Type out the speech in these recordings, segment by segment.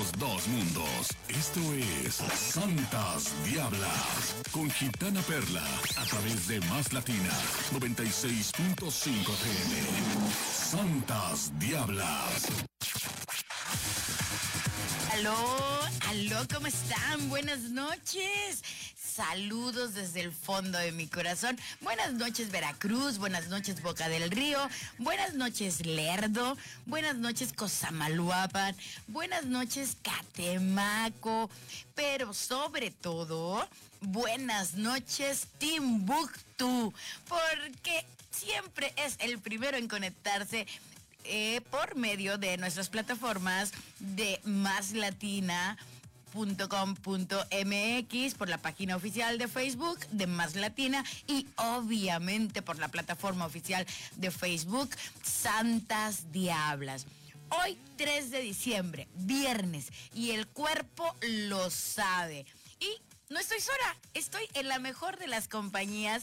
nuestros dos mundos. Esto es Santas Diablas con Gitana Perla a través de Más Latina 96.5 FM. Santas Diablas. Aló, aló, ¿cómo están? Buenas noches. Saludos desde el fondo de mi corazón. Buenas noches Veracruz, buenas noches Boca del Río, buenas noches Lerdo, buenas noches Cozamaluapan, buenas noches Catemaco, pero sobre todo, buenas noches Timbuktu, porque siempre es el primero en conectarse eh, por medio de nuestras plataformas de Más Latina .com.mx por la página oficial de Facebook de Más Latina y obviamente por la plataforma oficial de Facebook Santas Diablas. Hoy 3 de diciembre, viernes, y el cuerpo lo sabe. Y no estoy sola, estoy en la mejor de las compañías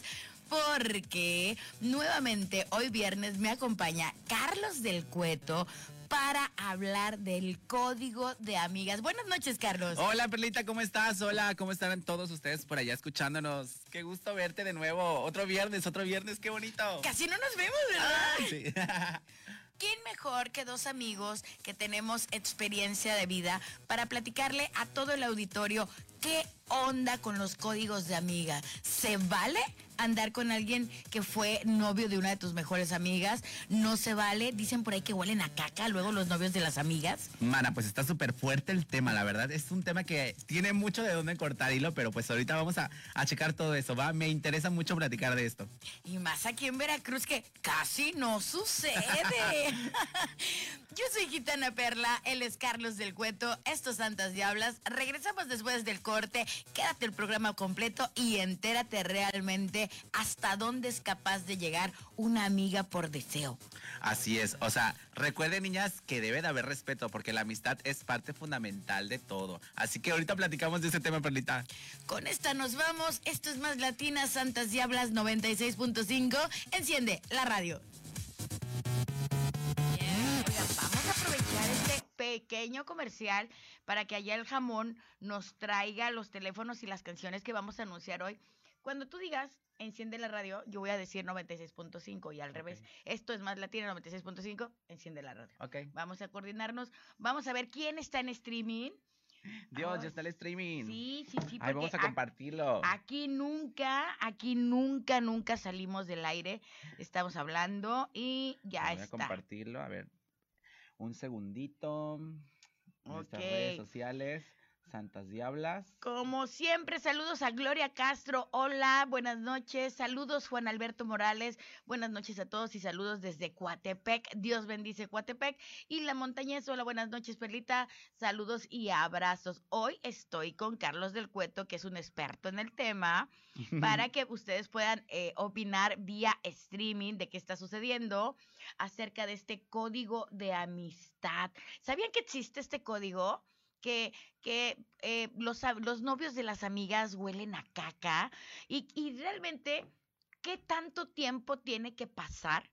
porque nuevamente hoy viernes me acompaña Carlos del Cueto para hablar del código de amigas. Buenas noches, Carlos. Hola, Perlita, ¿cómo estás? Hola, ¿cómo están todos ustedes por allá escuchándonos? Qué gusto verte de nuevo. Otro viernes, otro viernes, qué bonito. Casi no nos vemos, ¿verdad? ¿Quién mejor que dos amigos que tenemos experiencia de vida para platicarle a todo el auditorio qué onda con los códigos de amiga? ¿Se vale? Andar con alguien que fue novio de una de tus mejores amigas. No se vale. Dicen por ahí que huelen a caca luego los novios de las amigas. Mana, pues está súper fuerte el tema, la verdad. Es un tema que tiene mucho de dónde cortar hilo, pero pues ahorita vamos a, a checar todo eso, ¿va? Me interesa mucho platicar de esto. Y más aquí en Veracruz que casi no sucede. Yo soy Gitana Perla, él es Carlos del Cueto, estos Santas Diablas. Regresamos después del corte. Quédate el programa completo y entérate realmente hasta dónde es capaz de llegar una amiga por deseo. Así es, o sea, recuerden niñas que debe de haber respeto porque la amistad es parte fundamental de todo. Así que ahorita platicamos de ese tema, Perlita. Con esta nos vamos. Esto es más Latina Santas Diablas 96.5. Enciende la radio. vamos a aprovechar este pequeño comercial para que allá el jamón nos traiga los teléfonos y las canciones que vamos a anunciar hoy. Cuando tú digas enciende la radio, yo voy a decir 96.5 y al revés. Esto es más latina 96.5, enciende la radio. Ok. Vamos a coordinarnos, vamos a ver quién está en streaming. Dios, ya está el streaming. Sí, sí, sí. Ahí vamos a compartirlo. Aquí nunca, aquí nunca, nunca salimos del aire. Estamos hablando y ya está. Voy a compartirlo, a ver. Un segundito. Nuestras redes sociales. Santas Diablas. Como siempre, saludos a Gloria Castro. Hola, buenas noches. Saludos Juan Alberto Morales. Buenas noches a todos y saludos desde Coatepec. Dios bendice Coatepec. Y la montañesa. Hola, buenas noches, Perlita. Saludos y abrazos. Hoy estoy con Carlos del Cueto, que es un experto en el tema, para que ustedes puedan eh, opinar vía streaming de qué está sucediendo acerca de este código de amistad. ¿Sabían que existe este código? Que, que eh, los, los, novios de las amigas huelen a caca y, y realmente, ¿qué tanto tiempo tiene que pasar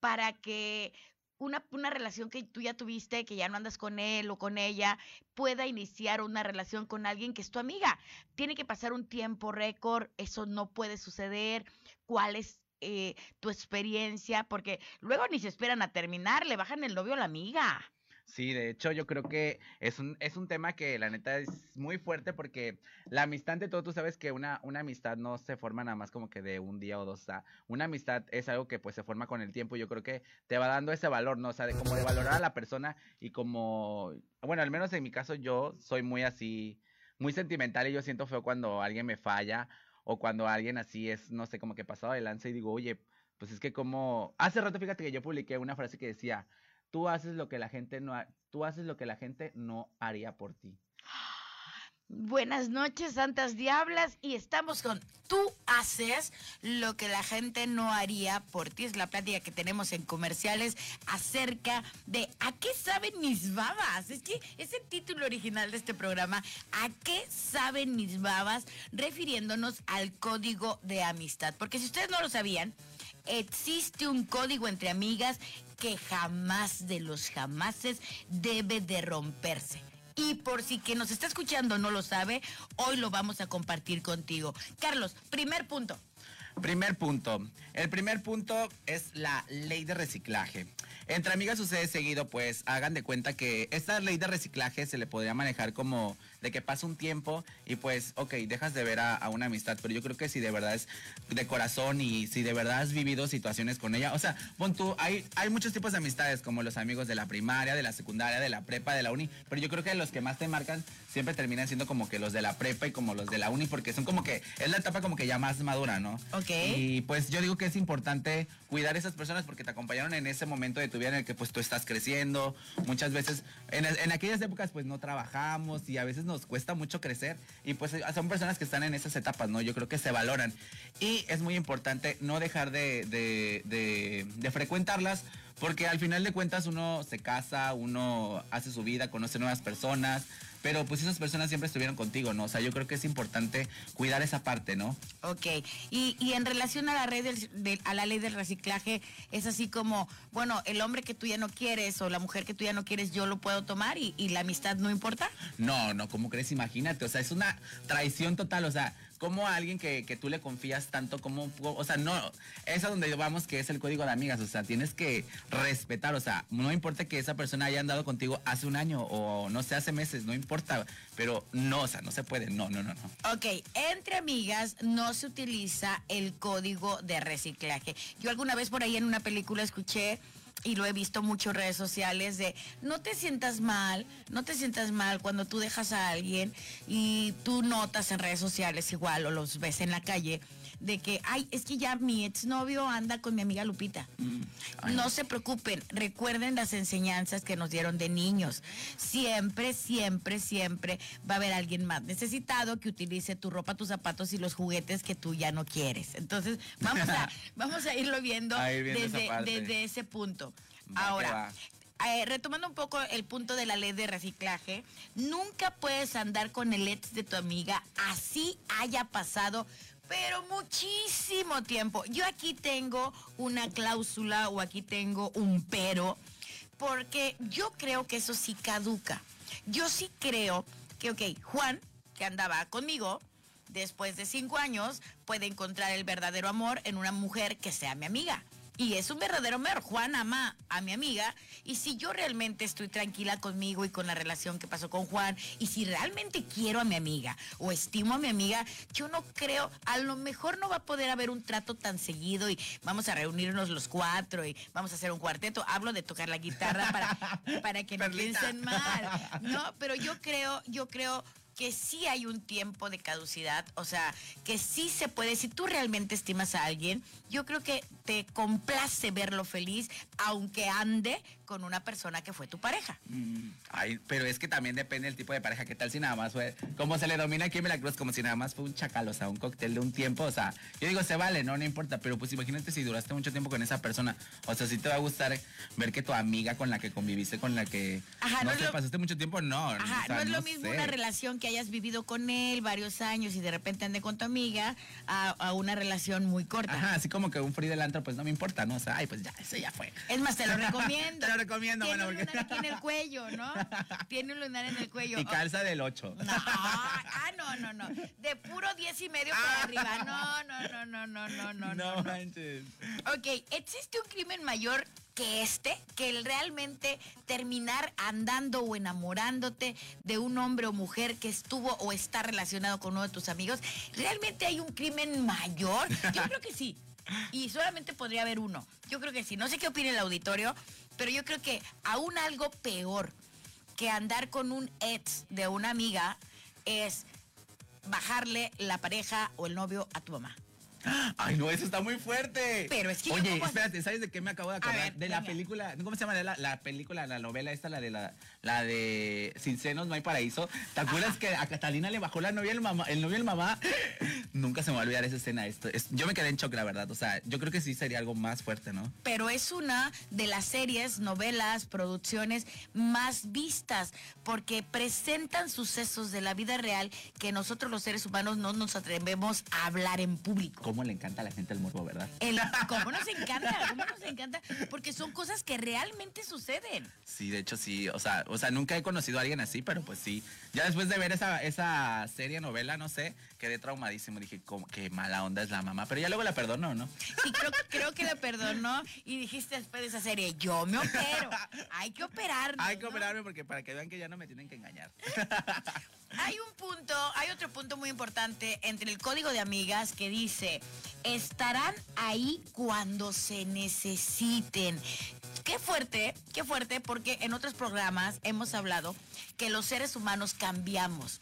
para que una, una, relación que tú ya tuviste, que ya no andas con él o con ella, pueda iniciar una relación con alguien que es tu amiga. Tiene que pasar un tiempo récord, eso no puede suceder. ¿Cuál es eh, tu experiencia? Porque luego ni se esperan a terminar, le bajan el novio a la amiga. Sí, de hecho yo creo que es un, es un tema que la neta es muy fuerte porque la amistad de todo, tú sabes que una, una amistad no se forma nada más como que de un día o dos, una amistad es algo que pues se forma con el tiempo, yo creo que te va dando ese valor, ¿no? O sea, de como de valorar a la persona y como, bueno, al menos en mi caso yo soy muy así, muy sentimental y yo siento feo cuando alguien me falla o cuando alguien así es, no sé, como que pasado de lanza y digo, oye, pues es que como, hace rato fíjate que yo publiqué una frase que decía, Tú haces lo que la gente no, tú haces lo que la gente no haría por ti. Buenas noches, Santas Diablas, y estamos con Tú haces lo que la gente no haría por ti. Es la plática que tenemos en comerciales acerca de ¿a qué saben mis babas? Es que es el título original de este programa, ¿a qué saben mis babas? Refiriéndonos al código de amistad. Porque si ustedes no lo sabían, existe un código entre amigas que jamás de los jamases debe de romperse. Y por si que nos está escuchando no lo sabe, hoy lo vamos a compartir contigo. Carlos, primer punto. Primer punto. El primer punto es la ley de reciclaje. Entre amigas sucede seguido, pues hagan de cuenta que esta ley de reciclaje se le podría manejar como de que pasa un tiempo y pues, ok, dejas de ver a, una amistad, pero yo creo que si de verdad es de corazón y si de verdad has vivido situaciones con ella, o sea, pon tú, hay, hay muchos tipos de amistades, como los amigos de la primaria, de la secundaria, de la prepa, de la uni, pero yo creo que los que más te marcan siempre terminan siendo como que los de la prepa y como los de la uni, porque son como que, es la etapa como que ya más madura, ¿no? Ok. Y pues yo digo que es importante cuidar a esas personas porque te acompañaron en ese momento de tu vida en el que pues tú estás creciendo, muchas veces, en, en aquellas épocas pues no trabajamos y a veces nos cuesta mucho crecer y pues son personas que están en esas etapas, ¿no? Yo creo que se valoran y es muy importante no dejar de, de, de frecuentarlas porque al final de cuentas uno se casa, uno hace su vida, conoce nuevas personas, pero pues esas personas siempre estuvieron contigo, ¿no? O sea, yo creo que es importante cuidar esa parte, ¿no? Ok, y, y en relación a la, red del, a la ley del reciclaje, es así como, bueno, el hombre que tú ya no quieres o la mujer que tú ya no quieres, yo lo puedo tomar y, y la amistad no importa? No, no, ¿cómo crees? Imagínate, o sea, es una traición total, o sea, como a alguien que, tú le confías tanto como, o sea, no, es a donde vamos que es el código de amigas, o sea, tienes que respetar, o sea, no importa que esa persona haya andado contigo hace un año o no sé, hace meses, no importa, pero no, o sea, no se puede, no, no, no, no. Ok, entre amigas no se utiliza el código de reciclaje. Yo alguna vez por ahí en una película escuché y lo he visto mucho en redes sociales de no te sientas mal, no te sientas mal cuando tú dejas a alguien y tú notas en redes sociales igual o los ves en la calle de que, ay, es que ya mi exnovio anda con mi amiga Lupita. Mm, no se preocupen, recuerden las enseñanzas que nos dieron de niños. Siempre, siempre, siempre va a haber alguien más necesitado que utilice tu ropa, tus zapatos y los juguetes que tú ya no quieres. Entonces, vamos a, vamos a irlo viendo, desde, desde, ese punto. Ahora, eh, retomando un poco el punto de la ley de reciclaje, nunca puedes andar con el ex de tu amiga, así haya pasado pero muchísimo tiempo. Yo aquí tengo una cláusula o aquí tengo un pero, porque yo creo que eso sí caduca. Yo sí creo que, ok, Juan, que andaba conmigo, después de cinco años, puede encontrar el verdadero amor en una mujer que sea mi amiga. Y es un verdadero amor. Juan ama a mi amiga. Y si yo realmente estoy tranquila conmigo y con la relación que pasó con Juan, y si realmente quiero a mi amiga o estimo a mi amiga, yo no creo, a lo mejor no va a poder haber un trato tan seguido y vamos a reunirnos los cuatro y vamos a hacer un cuarteto. Hablo de tocar la guitarra para, para que no piensen mal. No, pero yo creo, yo creo que sí hay un tiempo de caducidad, o sea, que sí se puede, si tú realmente estimas a alguien, yo creo que te complace verlo feliz, aunque ande con una persona que fue tu pareja. Mm, ay, pero es que también depende del tipo de pareja, ¿qué tal si nada más fue, como se le domina aquí en Veracruz, como si nada más fue un chacal, o sea, un cóctel de un tiempo, o sea, yo digo, se vale, no, no importa, pero pues imagínate si duraste mucho tiempo con esa persona, o sea, si te va a gustar ver que tu amiga con la que conviviste, con la que, no, sé, pasaste mucho tiempo, no. Ajá, no es lo mismo una relación que hayas vivido con él varios años y de repente ande con tu amiga a, una relación muy corta. Ajá, así como que un free del antro, pues no me importa, ¿no? O sea, ay, pues ya, eso ya fue. Es más, te lo recomiendo. te lo recomiendo, Tiene un lunar aquí en el cuello, ¿no? Tiene un lunar en el cuello. Y calza del 8. No, ah, no, no, no. De puro 10 y medio para arriba. No, no, no, no, no, no, no. No manches. Ok, ¿existe un crimen mayor que este, que el realmente terminar andando o enamorándote de un hombre o mujer que estuvo o está relacionado con uno de tus amigos, ¿realmente hay un crimen mayor? Yo creo que sí. Y solamente podría haber uno. Yo creo que sí. No sé qué opina el auditorio, pero yo creo que aún algo peor que andar con un ex de una amiga es bajarle la pareja o el novio a tu mamá. Ay, no, eso está muy fuerte. Pero es que. Oye, espérate, ¿sabes de qué me acabo de acordar? de la película, ¿cómo se llama? La, la, película, la novela esta, la de la, la de Sin senos no hay paraíso. ¿Te acuerdas que a Catalina le bajó la novia el mamá, el novio y el mamá? Nunca se me va a olvidar esa escena. Esto, es, yo me quedé en shock, la verdad. O sea, yo creo que sí sería algo más fuerte, ¿no? Pero es una de las series, novelas, producciones más vistas, porque presentan sucesos de la vida real que nosotros los seres humanos no nos atrevemos a hablar en público cómo le encanta a la gente el morbo, ¿verdad? El, ¿Cómo nos encanta? ¿Cómo nos encanta? Porque son cosas que realmente suceden. Sí, de hecho sí, o sea, o sea, nunca he conocido a alguien así, pero pues sí. Ya después de ver esa, esa serie, novela, no sé, quedé traumadísimo. Dije, ¿cómo, qué mala onda es la mamá. Pero ya luego la perdonó, ¿no? Sí, creo, creo que la perdonó y dijiste después de esa serie, yo me opero. Hay que operarme. Hay que operarme porque para que vean que ya no me tienen que engañar. Hay un punto, hay otro punto muy importante entre el código de amigas que dice, estarán ahí cuando se necesiten. Qué fuerte, qué fuerte, porque en otros programas hemos hablado que los seres humanos cambiamos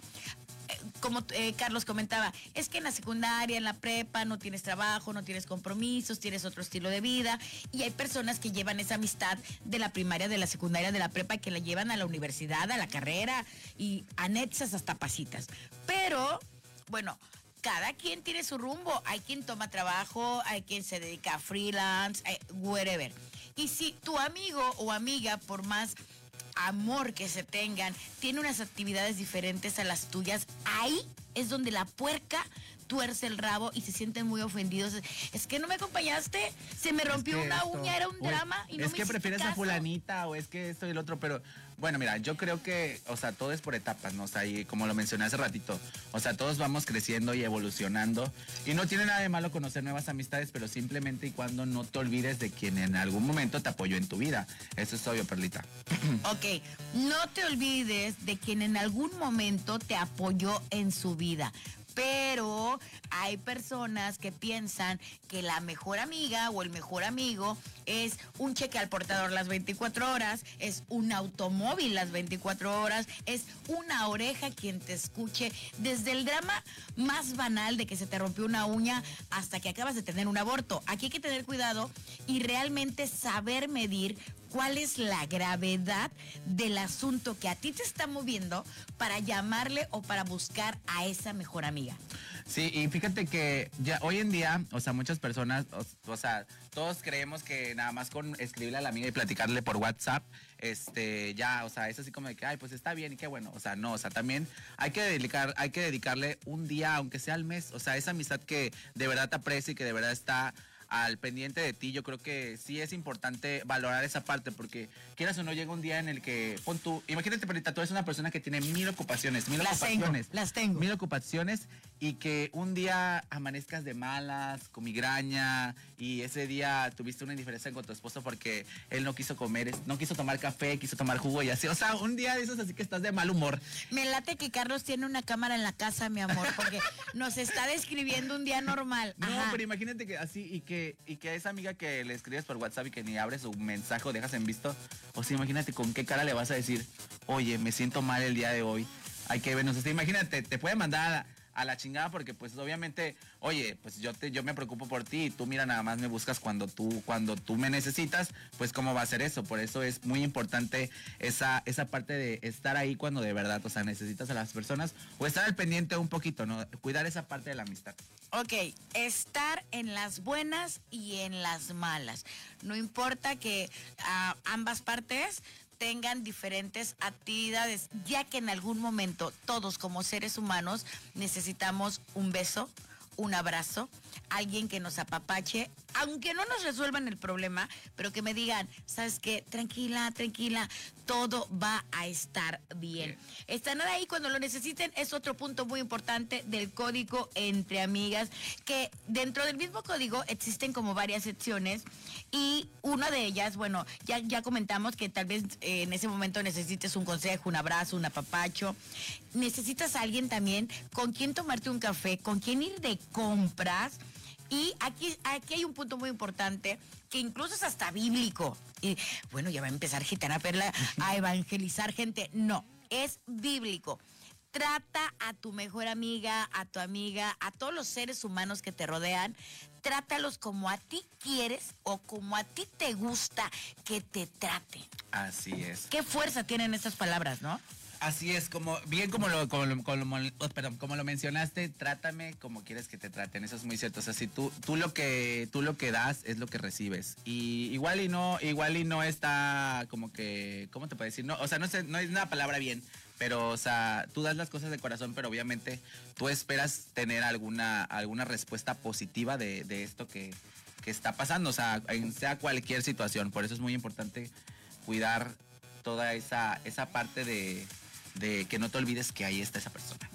como eh, Carlos comentaba, es que en la secundaria, en la prepa, no tienes trabajo, no tienes compromisos, tienes otro estilo de vida. Y hay personas que llevan esa amistad de la primaria, de la secundaria, de la prepa, que la llevan a la universidad, a la carrera y anexas hasta pasitas. Pero, bueno, cada quien tiene su rumbo. Hay quien toma trabajo, hay quien se dedica a freelance, eh, whatever. Y si tu amigo o amiga, por más amor que se tengan, tiene unas actividades diferentes a las tuyas, ahí es donde la puerca tuerce el rabo y se sienten muy ofendidos. Es que no me acompañaste, se me rompió una uña, era un drama y no Es que prefieres a fulanita o es que esto y el otro, pero bueno, mira, yo creo que, o sea, todo es por etapas, ¿no? O sea, y como lo mencioné hace ratito, o sea, todos vamos creciendo y evolucionando. Y no tiene nada de malo conocer nuevas amistades, pero simplemente y cuando no te olvides de quien en algún momento te apoyó en tu vida. Eso es obvio, Perlita. Ok, no te olvides de quien en algún momento te apoyó en su vida pero hay personas que piensan que la mejor amiga o el mejor amigo es un cheque al portador las 24 horas, es un automóvil las 24 horas, es una oreja quien te escuche desde el drama más banal de que se te rompió una uña hasta que acabas de tener un aborto. Aquí hay que tener cuidado y realmente saber medir cuál es la gravedad del asunto que a ti te está moviendo para llamarle o para buscar a esa mejor amiga. Sí, y fíjate que ya hoy en día, o sea, muchas personas, o, sea, todos creemos que nada más con escribirle a la amiga y platicarle por WhatsApp, este, ya, o sea, es así como de que, ay, pues está bien y qué bueno, o sea, no, o sea, también hay que dedicar, hay que dedicarle un día, aunque sea al mes, o sea, esa amistad que de verdad te aprecia y que de verdad está al pendiente de ti, yo creo que sí es importante valorar esa parte, porque quieras o no, llega un día en el que, pon tú, imagínate, Perita, tú eres una persona que tiene mil ocupaciones, mil las ocupaciones. Tengo, las tengo. Mil ocupaciones y que un día amanezcas de malas, con migraña, y ese día tuviste una indiferencia con tu esposo porque él no quiso comer, no quiso tomar café, quiso tomar jugo y así. O sea, un día de esos así que estás de mal humor. Me late que Carlos tiene una cámara en la casa, mi amor, porque nos está describiendo un día normal. No, pero imagínate que así y que y que a esa amiga que le escribes por WhatsApp y que ni abres su mensaje o dejas en visto, o sea, imagínate con qué cara le vas a decir, oye, me siento mal el día de hoy, hay que vernos. O imagínate, te puede mandar a la chingada porque pues obviamente, oye, pues yo te yo me preocupo por ti y tú mira nada más me buscas cuando tú cuando tú me necesitas, pues cómo va a ser eso. Por eso es muy importante esa esa parte de estar ahí cuando de verdad, o sea, necesitas a las personas o estar al pendiente un poquito, ¿no? Cuidar esa parte de la amistad. Ok, estar en las buenas y en las malas. No importa que a ah, ambas partes tengan diferentes actividades, ya que en algún momento todos como seres humanos necesitamos un beso, un abrazo, alguien que nos apapache, aunque no nos resuelvan el problema, pero que me digan, ¿sabes qué? Tranquila, tranquila, todo va a estar bien. Estar ahí cuando lo necesiten es otro punto muy importante del código entre amigas, que dentro del mismo código existen como varias secciones y una de ellas, bueno, ya, ya comentamos que tal vez eh, en ese momento necesites un consejo, un abrazo, un apapacho. Necesitas a alguien también con quien tomarte un café, con quien ir de compras y aquí, aquí hay un punto muy importante que incluso es hasta bíblico. Y bueno, ya va a empezar Gitana Perla a evangelizar gente. No, es bíblico. Trata a tu mejor amiga, a tu amiga, a todos los seres humanos que te rodean. Trátalos como a ti quieres o como a ti te gusta que te trate. Así es. Qué fuerza tienen estas palabras, ¿no? Así es, como bien como lo, como, lo- como lo- oh, perdón, como lo mencionaste, trátame como quieres que te traten, eso es muy cierto. O sea, si tú, tú lo que tú lo que das es lo que recibes. Y igual y no, igual y no está como que, ¿cómo te puedo decir? No, o sea, no sé, no es una palabra bien, pero o sea, tú das las cosas de corazón, pero obviamente tú esperas tener alguna, alguna respuesta positiva de, de esto que, que está pasando, o sea, en sea cualquier situación. Por eso es muy importante cuidar toda esa, esa parte de, de que no te olvides que ahí está esa persona.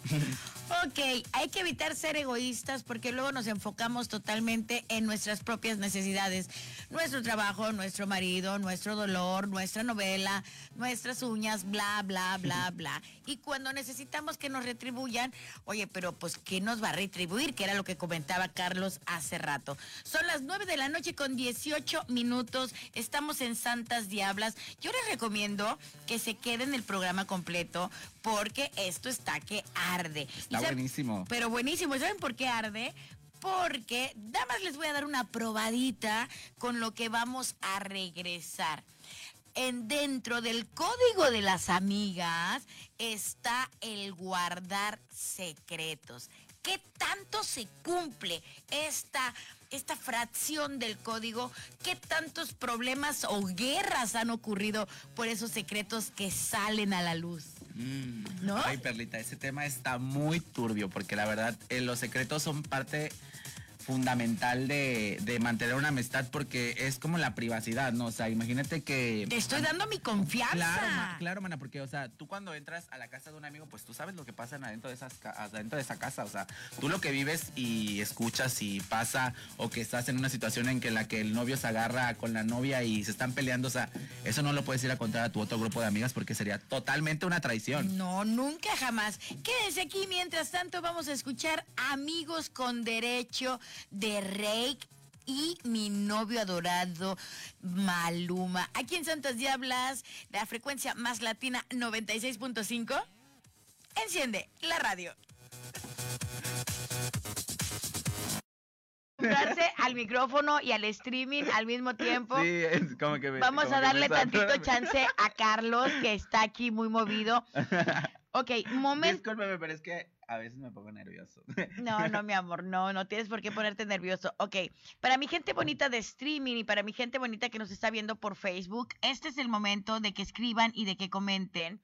Ok, hay que evitar ser egoístas porque luego nos enfocamos totalmente en nuestras propias necesidades. Nuestro trabajo, nuestro marido, nuestro dolor, nuestra novela, nuestras uñas, bla, bla, bla, bla. Y cuando necesitamos que nos retribuyan, oye, pero pues ¿qué nos va a retribuir? Que era lo que comentaba Carlos hace rato. Son las 9 de la noche con 18 minutos. Estamos en Santas Diablas. Yo les recomiendo que se queden el programa completo porque esto está que arde. Está ¿Y saben- buenísimo. Pero buenísimo. ¿Y ¿Saben por qué arde? Porque nada más les voy a dar una probadita con lo que vamos a regresar. En dentro del código de las amigas está el guardar secretos. ¿Qué tanto se cumple esta, esta fracción del código? ¿Qué tantos problemas o guerras han ocurrido por esos secretos que salen a la luz? Mm, ¿No? Ay, Perlita, ese tema está muy turbio porque la verdad eh, los secretos son parte fundamental de, de mantener una amistad porque es como la privacidad, ¿no? O sea, imagínate que... Te estoy dando mi confianza. Claro, claro, mana, porque, o sea, tú cuando entras a la casa de un amigo, pues tú sabes lo que pasa adentro de, esas, adentro de esa casa, o sea, tú lo que vives y escuchas y pasa, o que estás en una situación en que la que el novio se agarra con la novia y se están peleando, o sea, eso no lo puedes ir a contar a tu otro grupo de amigas porque sería totalmente una traición. No, nunca jamás. Quédense aquí. Mientras tanto, vamos a escuchar Amigos con Derecho de Reik y mi novio adorado Maluma. Aquí en Santas Diablas, la frecuencia más latina 96.5. Enciende la radio. Al micrófono y al streaming al mismo tiempo. Sí, es como que me- Vamos como a que me darle tantito chance a Carlos, que está aquí muy movido. Ok, momento. Discúlpeme, pero es que a veces me pongo nervioso. No, no, mi amor, no, no tienes por qué ponerte nervioso. Ok, para mi gente bonita de streaming y para mi gente bonita que nos está viendo por Facebook, este es el momento de que escriban y de que comenten.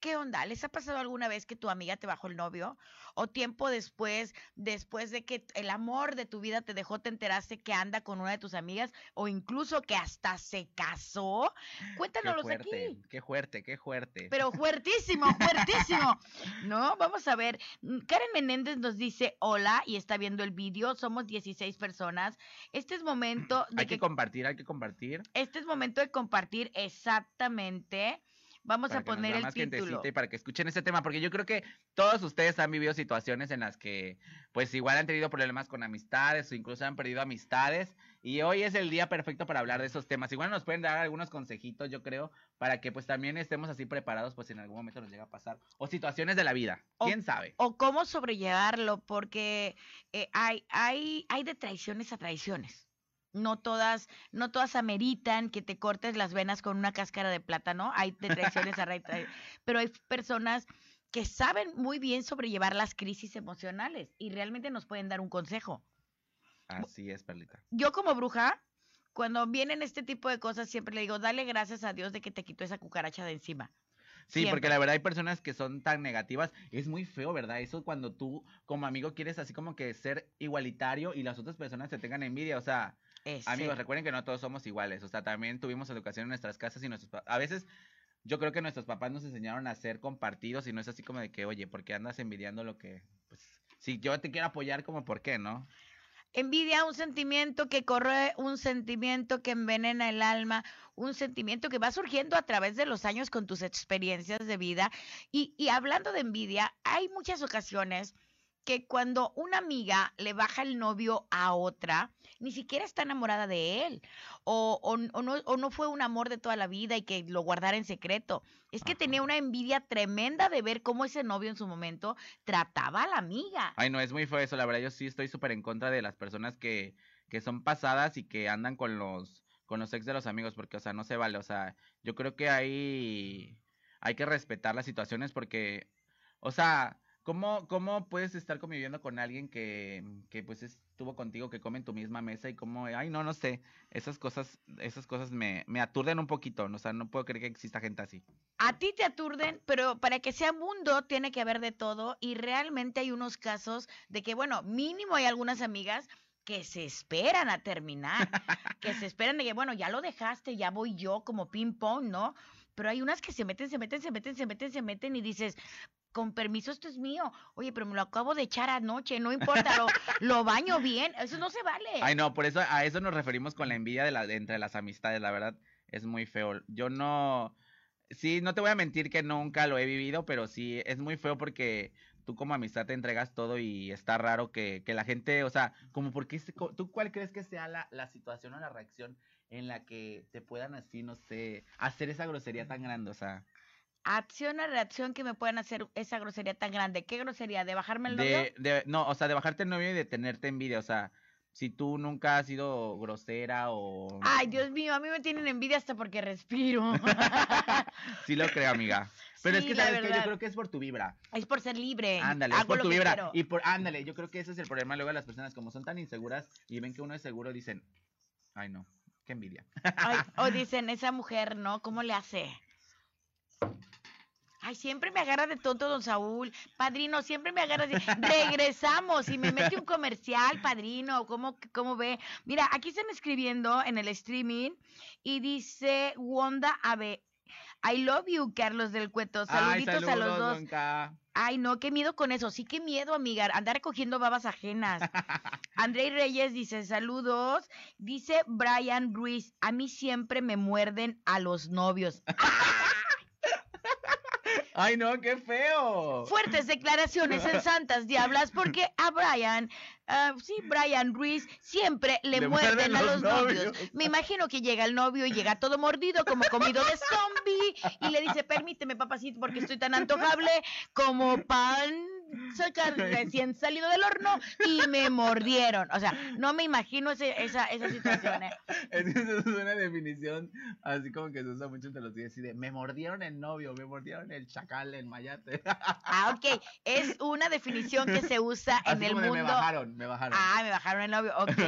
¿Qué onda? ¿Les ha pasado alguna vez que tu amiga te bajó el novio? ¿O tiempo después, después de que el amor de tu vida te dejó, te enteraste que anda con una de tus amigas? ¿O incluso que hasta se casó? Fuerte, aquí. qué fuerte, qué fuerte. Pero fuertísimo, fuertísimo. No, vamos a ver. Mm, Karen Menéndez nos dice hola y está viendo el vídeo. Somos 16 personas. Este es momento de hay que que, compartir, hay que compartir. este es momento de compartir exactamente. Vamos a poner el título. y para que escuchen este tema, porque yo creo que todos ustedes han vivido situaciones en las que, pues igual han tenido problemas con amistades o incluso han perdido amistades y hoy es el día perfecto para hablar de esos temas. Igual nos pueden dar algunos consejitos, yo creo, para que pues también estemos así preparados, pues si en algún momento nos llega a pasar o situaciones de la vida, O- quién sabe. O cómo sobrellevarlo, porque eh, hay, hay, hay de traiciones a traiciones. No todas, no todas ameritan que te cortes las venas con una cáscara de plátano. Hay de traiciones a traiciones. Pero hay personas que saben muy bien sobrellevar las crisis emocionales y realmente nos pueden dar un consejo. Así es, Perlita. Yo como bruja, cuando vienen este tipo de cosas, siempre le digo, dale gracias a Dios de que te quitó esa cucaracha de encima. Sí, Siempre. porque la verdad hay personas que son tan negativas. Es muy feo, ¿verdad? Eso cuando tú como amigo quieres así como que ser igualitario y las otras personas te tengan envidia. O sea, Ese. amigos, recuerden que no todos somos iguales. O sea, también tuvimos educación en nuestras casas y nuestros... A veces yo creo que nuestros papás nos enseñaron a ser compartidos y no es así como de que, oye, ¿por qué andas envidiando lo que... Pues, si yo te quiero apoyar, como por qué, ¿no? Envidia, un sentimiento que corre, un sentimiento que envenena el alma, un sentimiento que va surgiendo a través de los años con tus experiencias de vida. Y, y hablando de envidia, hay muchas ocasiones que cuando una amiga le baja el novio a otra, ni siquiera está enamorada de él, o, o, o no, o no fue un amor de toda la vida y que lo guardara en secreto. Es que Ajá. tenía una envidia tremenda de ver cómo ese novio en su momento trataba a la amiga. Ay, no, es muy feo eso. La verdad, yo sí estoy súper en contra de las personas que, que son pasadas y que andan con los, con los ex de los amigos, porque, o sea, no se vale. O sea, yo creo que hay, hay que respetar las situaciones porque, o sea, ¿cómo, cómo puedes estar conviviendo con alguien que, que pues estuvo contigo, que come en tu misma mesa y cómo, ay, no, no sé, esas cosas, esas cosas me, me aturden un poquito, o sea, no puedo creer que exista gente así. A ti te aturden, pero para que sea mundo tiene que haber de todo y realmente hay unos casos de que, bueno, mínimo hay algunas amigas que se esperan a terminar, que se esperan de que, bueno, ya lo dejaste, ya voy yo como ping pong, ¿no? Pero hay unas que se meten, se meten, se meten, se meten, se meten y dices, con permiso, esto es mío. Oye, pero me lo acabo de echar anoche, no importa, lo, lo baño bien, eso no se vale. Ay, no, por eso a eso nos referimos con la envidia de, la, de entre las amistades, la verdad, es muy feo. Yo no, sí, no te voy a mentir que nunca lo he vivido, pero sí, es muy feo porque tú como amistad te entregas todo y está raro que, que la gente, o sea, como porque, ¿tú cuál crees que sea la, la situación o la reacción en la que te puedan así, no sé, hacer esa grosería tan grande, o sea? Acción o reacción que me puedan hacer esa grosería tan grande. ¿Qué grosería? ¿De bajarme el novio? De, de, no, o sea, de bajarte el novio y de tenerte envidia, o sea, si tú nunca has sido grosera o... Ay, Dios mío, a mí me tienen envidia hasta porque respiro. sí lo creo, amiga. Pero es que sabes que yo creo que es por tu vibra. Es por ser libre. Ándale, es por tu vibra. Y por, ándale, yo creo que ese es el problema luego de las personas, como son tan inseguras y ven que uno es seguro, dicen, ay no, qué envidia. o dicen, esa mujer, ¿no? ¿Cómo le hace? Ay, siempre me agarra de tonto don Saúl. Padrino, siempre me agarra de... Regresamos y me mete un comercial, padrino. ¿Cómo, ¿Cómo ve? Mira, aquí están escribiendo en el streaming y dice Wanda Ave. I love you, Carlos del Cueto. Saluditos a los dos. Ay, no, qué miedo con eso. Sí, qué miedo, amiga. Andar recogiendo babas ajenas. André Reyes dice, saludos. Dice Brian Ruiz, a mí siempre me muerden a los novios. Ay, no, qué feo. Fuertes declaraciones en Santas Diablas porque a Brian, uh, sí, Brian Ruiz, siempre le, muerden, a los, novios. Me imagino que llega el novio y llega todo mordido, como comido de zombie, y le dice, permíteme, papacito, porque estoy tan antojable como pan sacar recién salido del horno y me mordieron. O sea, no me imagino ese, esa, esa situación. ¿eh? Es que eso es una definición así como que se usa mucho entre los días. De, me mordieron el novio, me mordieron el chacal, el mayate. Ah, ok. Es una definición que se usa en el mundo. me bajaron, me bajaron. Ah, me bajaron el novio. Ok.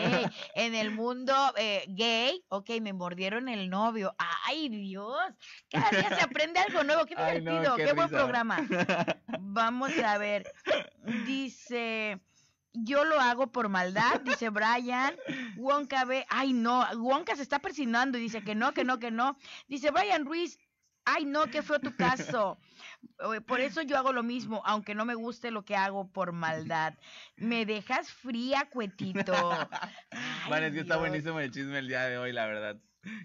en el mundo eh, gay, ok, me mordieron el novio. Ay, Dios. Cada día se aprende algo nuevo. Qué divertido. qué buen programa. Vamos a ver. Dice, yo lo hago por maldad, dice Brian. Wonka ve, ay no, Wonka se está persinando y dice que no, que no, que no. Dice Brian Ruiz, ay no, qué fue tu caso. Por eso yo hago lo mismo, aunque no me guste lo que hago por maldad. Me dejas fría, cuetito. Bueno, es que está buenísimo el chisme el día de hoy, la verdad.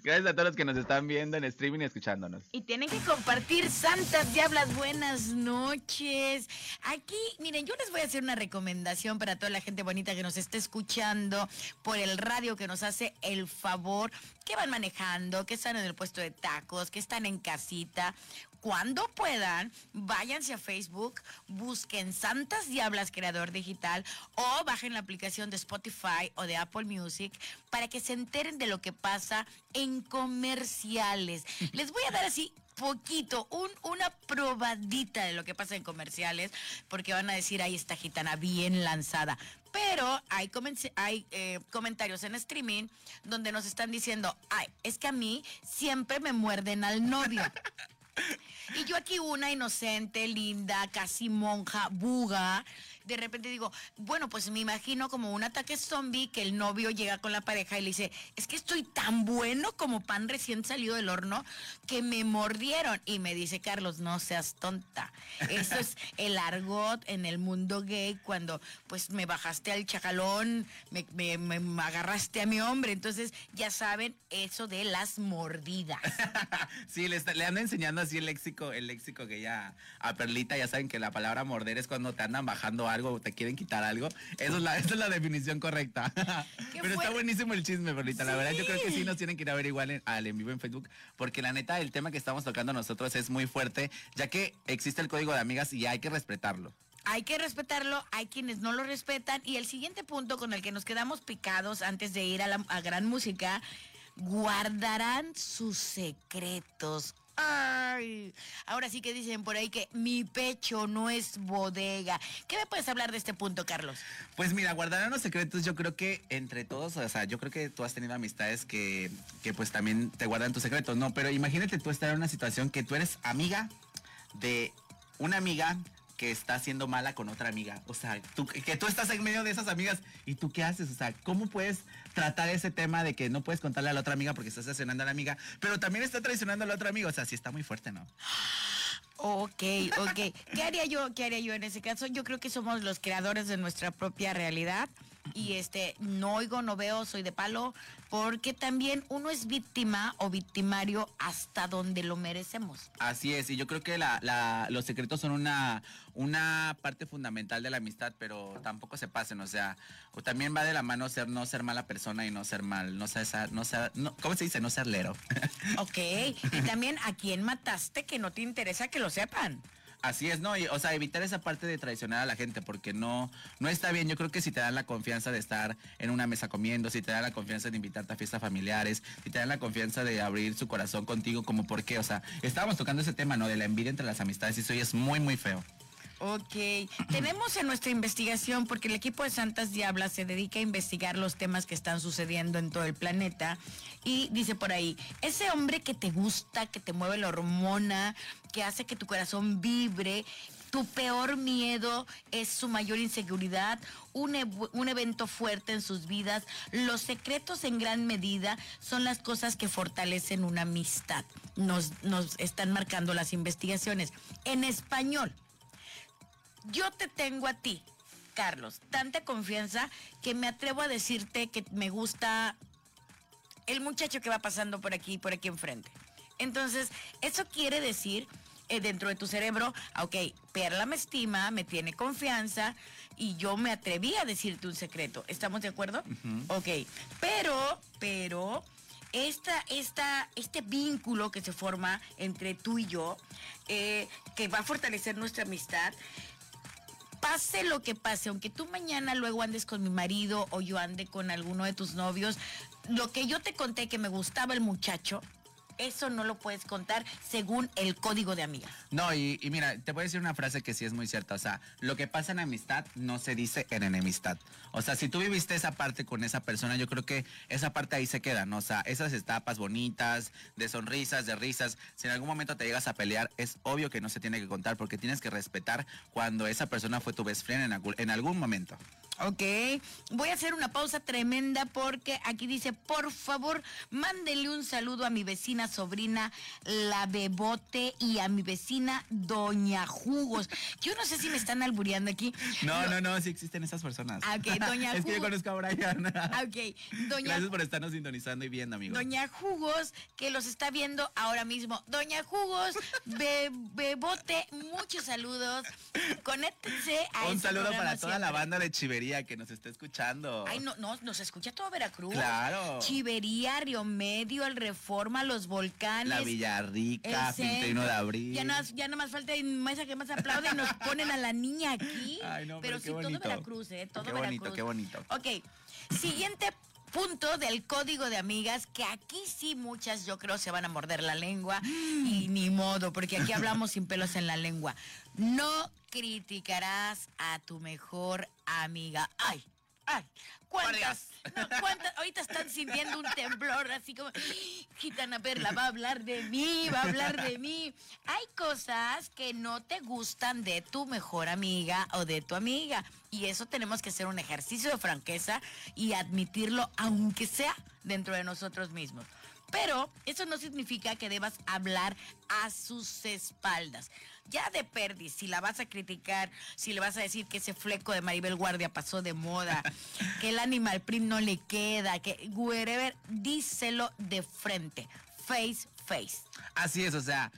Gracias a todos los que nos están viendo en streaming y escuchándonos. Y tienen que compartir Santas Diablas, buenas noches. Aquí, miren, yo les voy a hacer una recomendación para toda la gente bonita que nos esté escuchando por el radio que nos hace el favor, que van manejando, que están en el puesto de tacos, que están en casita cuando puedan, váyanse a Facebook, busquen Santas Diablas Creador Digital o bajen la aplicación de Spotify o de Apple Music para que se enteren de lo que pasa en comerciales. Les voy a dar así poquito, un, una probadita de lo que pasa en comerciales, porque van a decir, ahí está gitana bien lanzada. Pero hay, hay eh, comentarios en streaming donde nos están diciendo, ay, es que a mí siempre me muerden al novio. Y yo aquí una inocente, linda, casi monja, buga, de repente digo, bueno, pues me imagino como un ataque zombie que el novio llega con la pareja y le dice, es que estoy tan bueno como pan recién salido del horno que me mordieron. Y me dice, Carlos, no seas tonta. Eso es el argot en el mundo gay cuando pues me bajaste al chacalón, me, me, agarraste a mi hombre. Entonces, ya saben eso de las mordidas. sí, le, le ando enseñando así el léxico, el léxico que ya a Perlita ya saben que la palabra morder es cuando te andan bajando algo o te quieren quitar algo. Eso es la, esa es la definición correcta. Pero está buenísimo el chisme, Perlita. La verdad, yo creo que sí nos tienen que ir a ver igual al en vivo en Facebook, porque la neta, el tema que estamos tocando nosotros es muy fuerte, ya que existe el código de amigas y hay que respetarlo. Hay que respetarlo, hay quienes no lo respetan. Y el siguiente punto con el que nos quedamos picados antes de ir a la a gran música, guardarán sus secretos Ay, ahora sí que dicen por ahí que mi pecho no es bodega. ¿Qué me puedes hablar de este punto, Carlos? Pues mira, guardar los secretos, yo creo que entre todos, o sea, yo creo que tú has tenido amistades que, que pues también te guardan tus secretos, ¿no? Pero imagínate tú estar en una situación que tú eres amiga de una amiga que está haciendo mala con otra amiga. O sea, tú, que tú estás en medio de esas amigas y tú qué haces. O sea, ¿cómo puedes tratar ese tema de que no puedes contarle a la otra amiga porque estás traicionando a la amiga, pero también está traicionando a la otra amiga? O sea, sí está muy fuerte, ¿no? Ok, ok. ¿Qué haría yo? ¿Qué haría yo en ese caso? Yo creo que somos los creadores de nuestra propia realidad y este no oigo, no veo, soy de palo, porque también uno es víctima o victimario hasta donde lo merecemos. Así es, y yo creo que la, la, los secretos son una, una parte fundamental de la amistad, pero tampoco se pasen, o sea, o también va de la mano ser no ser mala persona y no ser mal, no ser, no ser, no, ¿cómo se dice? No ser lero. Ok, y también a quién mataste que no te interesa que lo sepan. Así es, ¿no? Y, o sea, evitar esa parte de traicionar a la gente, porque no, no está bien. Yo creo que si te dan la confianza de estar en una mesa comiendo, si te dan la confianza de invitarte a fiestas familiares, si te dan la confianza de abrir su corazón contigo, como por qué, o sea, estábamos tocando ese tema, ¿no? De la envidia entre las amistades y eso es muy, muy feo. Ok, tenemos en nuestra investigación, porque el equipo de Santas Diablas se dedica a investigar los temas que están sucediendo en todo el planeta, y dice por ahí, ese hombre que te gusta, que te mueve la hormona, que hace que tu corazón vibre, tu peor miedo es su mayor inseguridad, un, un, evento fuerte en sus vidas. Los secretos en gran medida son las cosas que fortalecen una amistad. Nos, nos están marcando las investigaciones. En español, yo te tengo a ti, Carlos, tanta confianza que me atrevo a decirte que me gusta el muchacho que va pasando por aquí, por aquí enfrente. Entonces, eso quiere decir eh, dentro de tu cerebro, ok, Perla me estima, me tiene confianza y yo me atreví a decirte un secreto. ¿Estamos de acuerdo? Ok, pero, pero, esta, esta, este vínculo que se forma entre tú y yo, eh, que va a fortalecer nuestra amistad, pase lo que pase, aunque tú mañana luego andes con mi marido o yo ande con alguno de tus novios, lo que yo te conté que me gustaba el muchacho, eso no lo puedes contar según el código de amiga. No, y, mira, te voy a decir una frase que sí es muy cierta. O sea, lo que pasa en amistad no se dice en enemistad. O sea, si tú viviste esa parte con esa persona, yo creo que esa parte ahí se queda, ¿no? O sea, esas etapas bonitas, de sonrisas, de risas, si en algún momento te llegas a pelear, es obvio que no se tiene que contar porque tienes que respetar cuando esa persona fue tu best friend en, algún, en algún momento. Ok, voy a hacer una pausa tremenda porque aquí dice, por favor, mándele un saludo a mi vecina sobrina La Bebote y a mi vecina Doña Jugos. Yo no sé si me están albureando aquí. No, no, no, sí existen esas personas. Ok, Doña Jugos. es que yo conozco a Brian. ok, Doña Gracias por estarnos sintonizando y viendo, amigo. Doña Jugos, que los está viendo ahora mismo. Doña Jugos, Be Bebote, muchos saludos. Conéctense a Un saludo para toda siempre. la banda de Chivería que nos está escuchando. Ay, no, no, nos escucha todo Veracruz. Claro. Chivería, Río Medio, el Reforma, los volcanes. La Villarrica, Filtrino de Abril. Ya no, ya no más falta mesa que más aplaude y nos ponen a la niña aquí. Ay, no, pero, pero sí, bonito. todo Veracruz, ¿eh? Todo qué Veracruz. bonito, qué bonito. Ok, siguiente punto del código de amigas, que aquí sí muchas yo creo se van a morder la lengua y ni modo, porque aquí hablamos sin pelos en la lengua. No criticarás a tu mejor amiga. Ay, ay, ¿cuántas? No, ¿cuántas? Ahorita están sintiendo un temblor así como, Gitana Perla va a hablar de mí, va a hablar de mí. Hay cosas que no te gustan de tu mejor amiga o de tu amiga. Y eso tenemos que hacer un ejercicio de franqueza y admitirlo, aunque sea dentro de nosotros mismos. Pero eso no significa que debas hablar a sus espaldas. Ya de perdis, si la vas a criticar, si le vas a decir que ese fleco de Maribel Guardia pasó de moda, que el animal print no le queda, que wherever, díselo de frente. Face, face. Así es, o sea,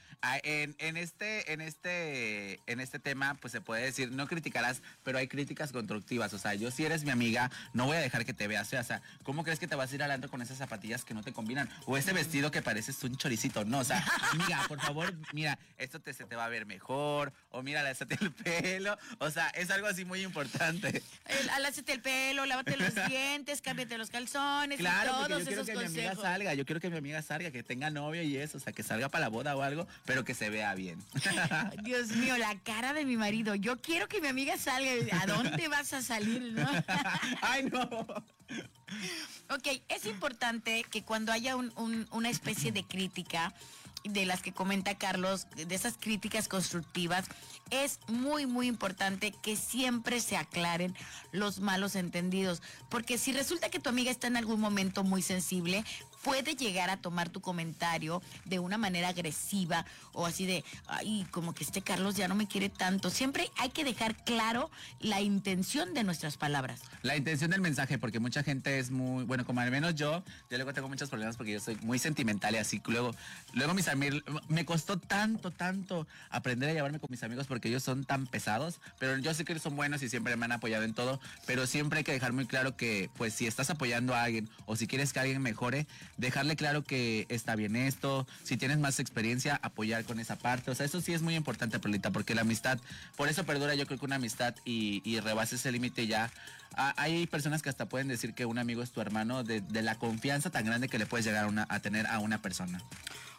en, en, este, en este, en este tema, pues se puede decir, no criticarás, pero hay críticas constructivas. O sea, yo si eres mi amiga, no voy a dejar que te veas. O sea, ¿cómo crees que te vas a ir alando con esas zapatillas que no te combinan? O ese vestido que pareces un choricito. No, o sea, amiga, por favor, mira, esto te, se te va a ver mejor. O mira, lávate el pelo. O sea, es algo así muy importante. El, alásate el pelo, lávate los dientes, cámbiate los calzones. Claro, y todos porque yo quiero esos que mi amiga salga. Yo quiero que mi amiga salga, que tenga novio y eso. O sea, que salga para la boda o algo, pero que se vea bien. Dios mío, la cara de mi marido. Yo quiero que mi amiga salga. ¿A dónde vas a salir? no? Ay, no. Ok, es importante que cuando haya un- un- una especie de crítica de las que comenta Carlos, de esas críticas constructivas, es muy, muy importante que siempre se aclaren los malos entendidos. Porque si resulta que tu amiga está en algún momento muy sensible, puede llegar a tomar tu comentario de una manera agresiva o así de, ay, como que este Carlos ya no me quiere tanto. Siempre hay que dejar claro la intención de nuestras palabras. La intención del mensaje, porque mucha gente es muy, bueno, como al menos yo, yo luego tengo muchos problemas porque yo soy muy sentimental y así. Luego, luego mis amigos, me costó tanto, tanto aprender a llevarme con mis amigos porque ellos son tan pesados, pero yo sé que son buenos y siempre me han apoyado en todo, pero siempre hay que dejar muy claro que, pues, si estás apoyando a alguien o si quieres que alguien mejore, dejarle claro que está bien esto, si tienes más experiencia, apoyar con esa parte. O sea, eso sí es muy importante, Perlita, porque la amistad, por eso perdura yo creo que una amistad y, y ese límite ya. Hay personas que hasta pueden decir que un amigo es tu hermano de, la confianza tan grande que le puedes llegar a tener a una persona.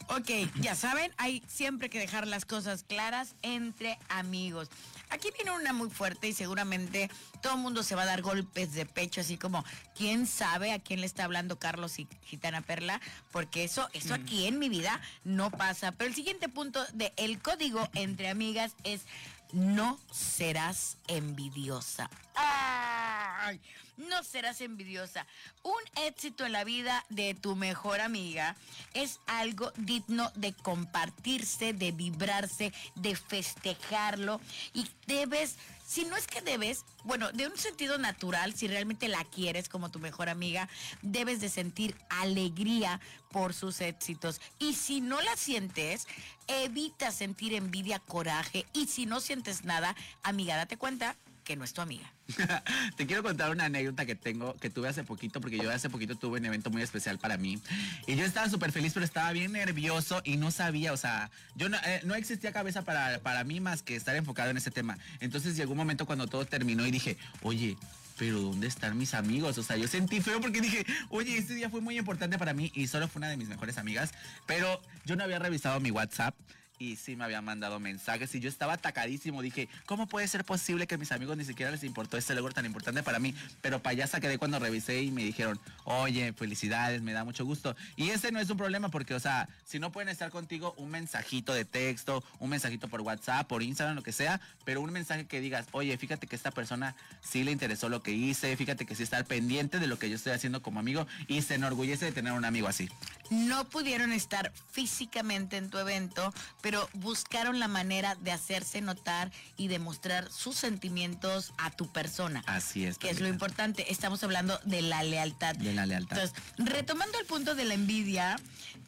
Ok, ya saben, hay siempre que dejar las cosas claras entre amigos. Aquí viene una muy fuerte y seguramente todo el mundo se va a dar golpes de pecho, así como, ¿quién sabe a quién le está hablando Carlos y Gitana Perla? Porque eso, eso aquí en mi vida no pasa. Pero el siguiente punto de el código entre amigas es no serás envidiosa. ¡Ay! No serás envidiosa. Un éxito en la vida de tu mejor amiga es algo digno de compartirse, de vibrarse, de festejarlo y debes, si no es que debes, bueno, de un sentido natural, si realmente la quieres como tu mejor amiga, debes de sentir alegría por sus éxitos. Y si no la sientes, evita sentir envidia, coraje y si no sientes nada, amiga, date cuenta que no es tu amiga. Te quiero contar una anécdota que tengo, que tuve hace poquito, porque yo hace poquito tuve un evento muy especial para mí. Y yo estaba súper feliz, pero estaba bien nervioso y no sabía, o sea, yo no, eh, no existía cabeza para, para mí más que estar enfocado en ese tema. Entonces llegó un momento cuando todo terminó y dije, oye, pero ¿dónde están mis amigos? O sea, yo sentí feo porque dije, oye, este día fue muy importante para mí y solo fue una de mis mejores amigas, pero yo no había revisado mi WhatsApp. Y sí me habían mandado mensajes y yo estaba atacadísimo. Dije, ¿cómo puede ser posible que a mis amigos ni siquiera les importó este logro tan importante para mí? Pero payasa quedé cuando revisé y me dijeron, oye, felicidades, me da mucho gusto. Y ese no es un problema porque, o sea, si no pueden estar contigo, un mensajito de texto, un mensajito por WhatsApp, por Instagram, lo que sea, pero un mensaje que digas, oye, fíjate que esta persona sí le interesó lo que hice, fíjate que sí está pendiente de lo que yo estoy haciendo como amigo y se enorgullece de tener un amigo así. no pudieron estar físicamente en tu evento, pero buscaron la manera de hacerse notar y demostrar sus sentimientos a tu persona. Así es. Que es lo importante. Estamos hablando de la lealtad. De la lealtad. Entonces, retomando el punto de la envidia,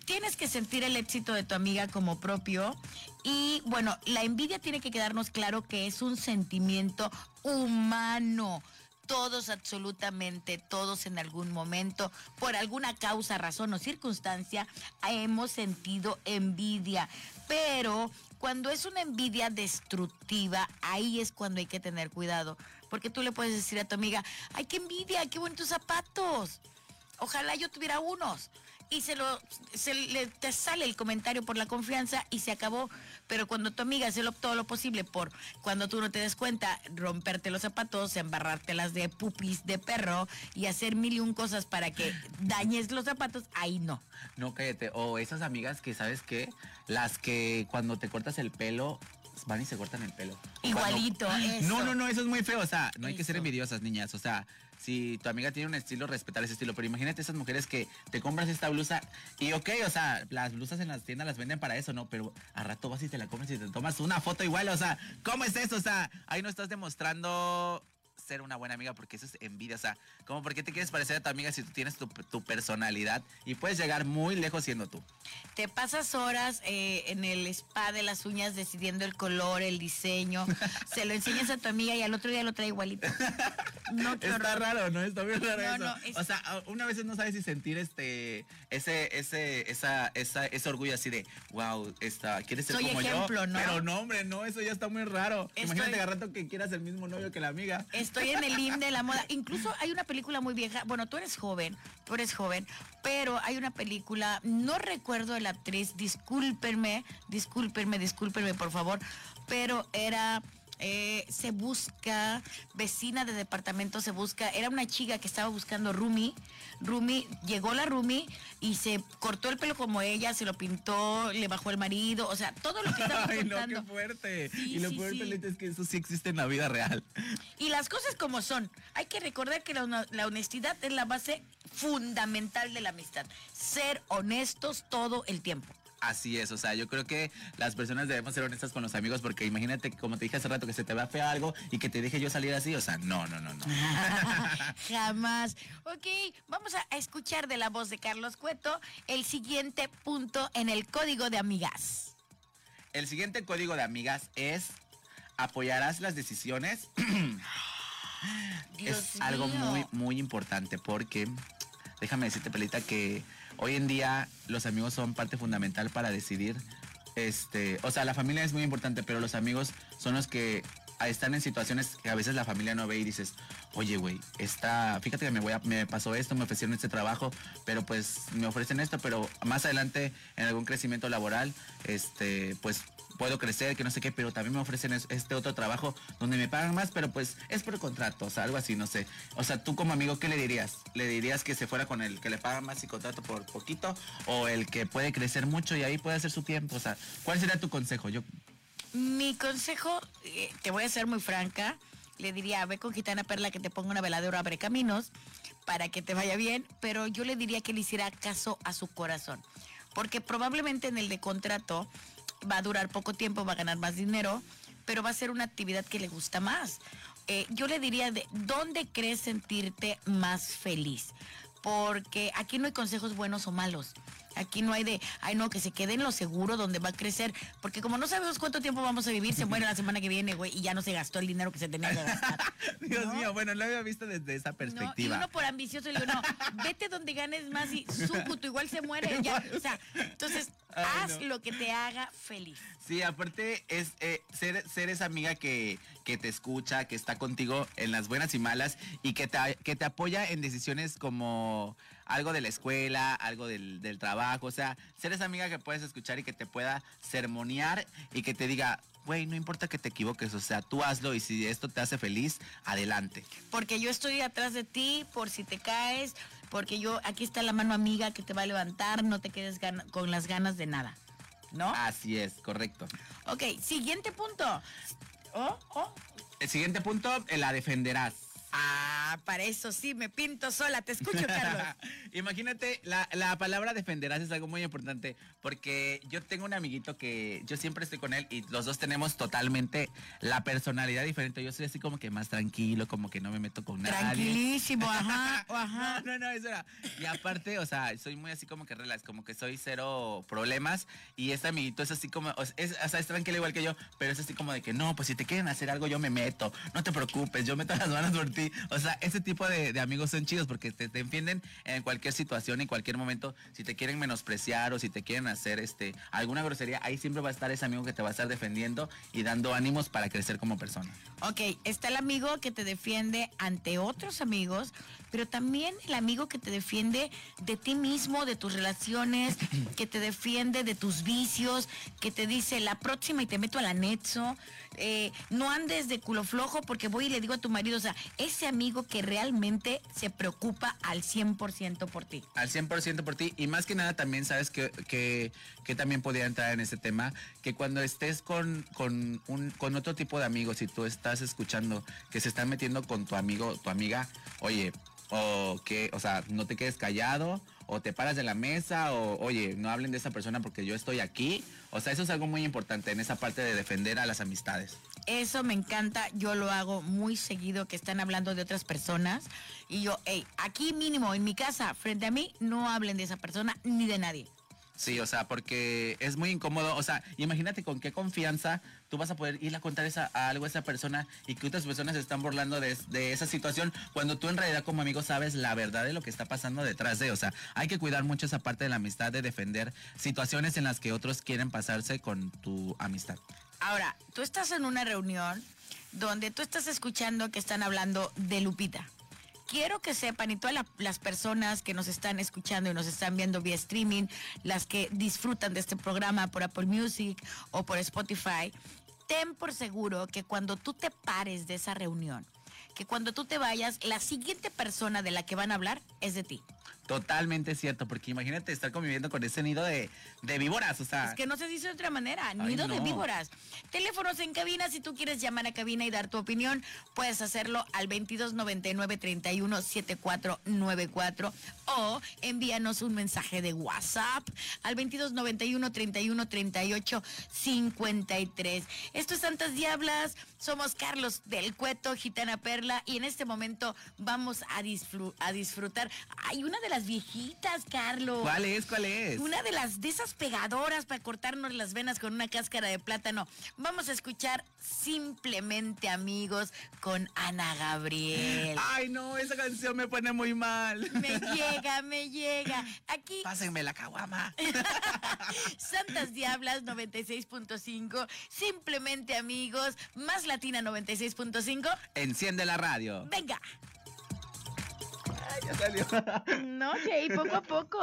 tienes que sentir el éxito de tu amiga como propio. Y bueno, la envidia tiene que quedarnos claro que es un sentimiento humano. Todos, absolutamente todos en algún momento, por alguna causa, razón o circunstancia, hemos sentido envidia. Pero cuando es una envidia destructiva, ahí es cuando hay que tener cuidado. Porque tú le puedes decir a tu amiga, ay, qué envidia, qué bonitos zapatos. Ojalá yo tuviera unos. Y se lo, se le, te sale el comentario por la confianza y se acabó. Pero cuando tu amiga hace lo- todo lo posible por, cuando tú no te des cuenta, romperte los zapatos, embarrártelas de pupis de perro y hacer mil y un cosas para que dañes los zapatos, ahí no. No, cállate. O esas amigas que, ¿sabes qué? Las que cuando te cortas el pelo, van y se cortan el pelo. Igualito, cuando-. No, no, no, eso es muy feo. O sea, no hay que ser envidiosas, niñas. O sea, si tu amiga tiene un estilo, respetar ese estilo. Pero imagínate esas mujeres que te compras esta blusa y ok, o sea, las blusas en las tiendas las venden para eso, ¿no? Pero a rato vas y te la compras y te tomas una foto igual. O sea, ¿cómo es eso? O sea, ahí no estás demostrando ser una buena amiga porque eso es envidia. O sea, como por qué te quieres parecer a tu amiga si tú tienes tu, tu personalidad y puedes llegar muy lejos siendo tú. Te pasas horas eh, en el spa de las uñas decidiendo el color, el diseño. se lo enseñas a tu amiga y al otro día lo trae igualito. No, Está raro, ¿no? Está bien raro No, eso. no, es- O sea, una vez no sabes si sentir este, ese, ese, esa, esa, ese orgullo así de, wow, esta, quieres ser Soy como ejemplo, yo. ¿no? Pero no, hombre, no, eso ya está muy raro. Estoy- Imagínate agarrar rato que quieras el mismo novio que la amiga. Estoy en el IM de la moda. Incluso hay una película muy vieja. Bueno, tú eres joven, tú eres joven, pero hay una película, no recuerdo la actriz, discúlpenme, discúlpenme, discúlpenme, por favor, pero era. Eh, se busca, vecina de departamento se busca, era una chica que estaba buscando Rumi, Rumi, llegó la Rumi y se cortó el pelo como ella, se lo pintó, le bajó el marido, o sea, todo lo que estaba Ay, no, qué fuerte. Sí, y lo sí, peor, sí. Es que eso sí existe en la vida real. Y las cosas como son. Hay que recordar que la honestidad es la base fundamental de la amistad. Ser honestos todo el tiempo. Así es, o sea, yo creo que las personas debemos ser honestas con los amigos porque imagínate, como te dije hace rato, que se te vea feo algo y que te dije yo salir así, o sea, no, no, no, no. Jamás. Ok, vamos a escuchar de la voz de Carlos Cueto el siguiente punto en el código de amigas. El siguiente código de amigas es apoyarás las decisiones. Dios es algo muy, muy importante porque déjame decirte, Pelita, que hoy en día los amigos son parte fundamental para decidir. Este, o sea, la familia es muy importante, pero los amigos son los que están en situaciones que a veces la familia no ve y dices, oye, güey, esta, fíjate que me voy a, me pasó esto, me ofrecieron este trabajo, pero pues me ofrecen esto, pero más adelante en algún crecimiento laboral, este, pues puedo crecer, que no sé qué, pero también me ofrecen es- este otro trabajo donde me pagan más, pero pues es por contrato, o sea, algo así, no sé. O sea, tú como amigo, ¿qué le dirías? ¿Le dirías que se fuera con el que le pagan más y contrato por poquito? ¿O el que puede crecer mucho y ahí puede hacer su tiempo? O sea, ¿cuál sería tu consejo? Yo, Mi consejo, eh, te voy a ser muy franca, le diría, ve con Gitana Perla que te ponga una veladora, abre caminos, para que te vaya bien, pero yo le diría que le hiciera caso a su corazón, porque probablemente en el de contrato va a durar poco tiempo, va a ganar más dinero, pero va a ser una actividad que le gusta más. Eh, yo le diría, de, ¿dónde crees sentirte más feliz? Porque aquí no hay consejos buenos o malos. Aquí no hay de, ay no, que se quede en lo seguro donde va a crecer. Porque como no sabemos cuánto tiempo vamos a vivir, se muere la semana que viene, güey, y ya no se gastó el dinero que se tenía que gastar. Dios ¿no? mío, bueno, lo había visto desde esa ¿no? Y perspectiva. uno por ambicioso le digo, no, vete donde ganes más y su puto igual se muere. Ya. O sea, entonces, Ay, haz no. lo que te haga feliz. Sí, aparte es eh, ser, ser esa amiga que, que te escucha, que está contigo en las buenas y malas y que te, que te apoya en decisiones como algo de la escuela, algo del, del trabajo, o sea, ser esa amiga que puedes escuchar y que te pueda sermonear y que te diga, güey, no importa que te equivoques, o sea, tú hazlo y si esto te hace feliz, adelante. Porque yo estoy atrás de ti por si te caes, porque yo, aquí está la mano amiga que te va a levantar, no te quedes con las ganas de nada. ¿No? Así es, correcto. Ok, siguiente punto. Oh, oh. El siguiente punto, eh, la defenderás. Ah, para eso sí, me pinto sola. Te escucho, Carlos. Imagínate, la, la palabra defenderás es algo muy importante porque yo tengo un amiguito que yo siempre estoy con él y los dos tenemos totalmente la personalidad diferente. Yo soy así como que más tranquilo, como que no me meto con nadie. Tranquilísimo, ajá, ajá. No, no, no, eso era. Y aparte, o sea, soy muy así como que relax, como que soy cero problemas. Y este amiguito es así como, o sea, es, o sea, es tranquilo igual que yo, pero es así como de que no, pues si te quieren hacer algo, yo me meto. No te preocupes, yo meto las manos por ti. O sea, ese tipo de, de amigos son chidos porque te, te defienden en cualquier situación, en cualquier momento. Si te quieren menospreciar o si te quieren hacer este alguna grosería, ahí siempre va a estar ese amigo que te va a estar defendiendo y dando ánimos para crecer como persona. Ok, está el amigo que te defiende ante otros amigos, pero también el amigo que te defiende de ti mismo, de tus relaciones, que te defiende de tus vicios, que te dice la próxima y te meto al anexo. eh, no andes de culo flojo porque voy y le digo a tu marido, o sea, ese amigo que realmente se preocupa al 100% por ti. al 100% por ti y más que nada también sabes que, que, también podría entrar en ese tema que cuando estés con, con, un, con otro tipo de amigos y tú estás escuchando que se están metiendo con tu amigo tu amiga oye o que o sea no te quedes callado o te paras de la mesa o oye no hablen de esa persona porque yo estoy aquí o sea eso es algo muy importante en esa parte de defender a las amistades Eso me encanta, yo lo hago muy seguido que están hablando de otras personas y yo, hey, aquí mínimo en mi casa, frente a mí, no hablen de esa persona ni de nadie. Sí, o sea, porque es muy incómodo. O sea, imagínate con qué confianza tú vas a poder ir a contar esa, a algo a esa persona y que otras personas se están burlando de, esa situación cuando tú en realidad como amigo sabes la verdad de lo que está pasando detrás de. O sea, hay que cuidar mucho esa parte de la amistad, de defender situaciones en las que otros quieren pasarse con tu amistad. Ahora, tú estás en una reunión donde tú estás escuchando que están hablando de Lupita quiero que sepan y todas las personas que nos están escuchando y nos están viendo vía streaming, las que disfrutan de este programa por Apple Music o por Spotify, ten por seguro que cuando tú te pares de esa reunión, que cuando tú te vayas, la siguiente persona de la que van a hablar es de ti. Totalmente cierto, porque imagínate estar conviviendo con ese nido de, víboras, o sea. Es que no se dice de otra manera, nido de víboras. Teléfonos en cabina, si tú quieres llamar a cabina y dar tu opinión, puedes hacerlo al 2299-317494 o envíanos un mensaje de WhatsApp al 2291-3138-53. Esto es Santas Diablas, somos Carlos del Cueto, Gitana Perla, y en este momento vamos a, a disfrutar. Hay una de las viejitas, Carlos. ¿Cuál es? ¿Cuál es? Una de las de esas pegadoras para cortarnos las venas con una cáscara de plátano. Vamos a escuchar Simplemente Amigos con Ana Gabriel. Ay, no, esa canción me pone muy mal. Me llega, me llega. Aquí. Pásenme la caguama. Santas Diablas 96.5. Simplemente Amigos. Más Latina 96.5. Enciende la radio. Venga. ya salió. No, Jay, poco a poco.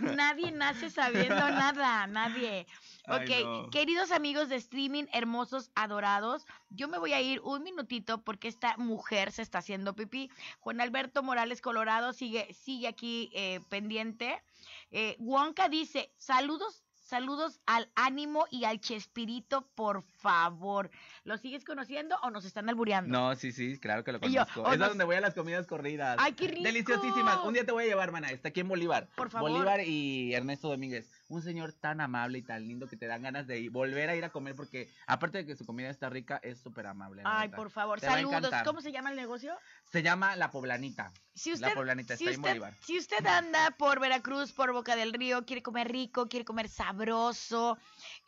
Nadie nace sabiendo nada, nadie. Ok, queridos amigos de streaming, hermosos, adorados, yo me voy a ir un minutito porque esta mujer se está haciendo pipí. Juan Alberto Morales Colorado sigue, sigue aquí eh, pendiente. Eh, Wonka dice, saludos Saludos al ánimo y al Chespirito, por favor. ¿Lo sigues conociendo o nos están albureando? No, sí, sí, claro que lo conozco. es donde voy a las comidas corridas. ¡Ay, qué rico! Deliciosísimas. Un día te voy a llevar, mana. Está aquí en Bolívar. Por favor. Bolívar y Ernesto Domínguez. Un señor tan amable y tan lindo que te dan ganas de ir, volver a ir a comer porque, aparte de que su comida está rica, es súper amable. Ay, por favor. Saludos. ¿Cómo se llama el negocio? Se llama La Poblanita. Si usted, la Poblanita está en Bolívar. Si usted anda por Veracruz, por Boca del Río, quiere comer rico, quiere comer sabroso,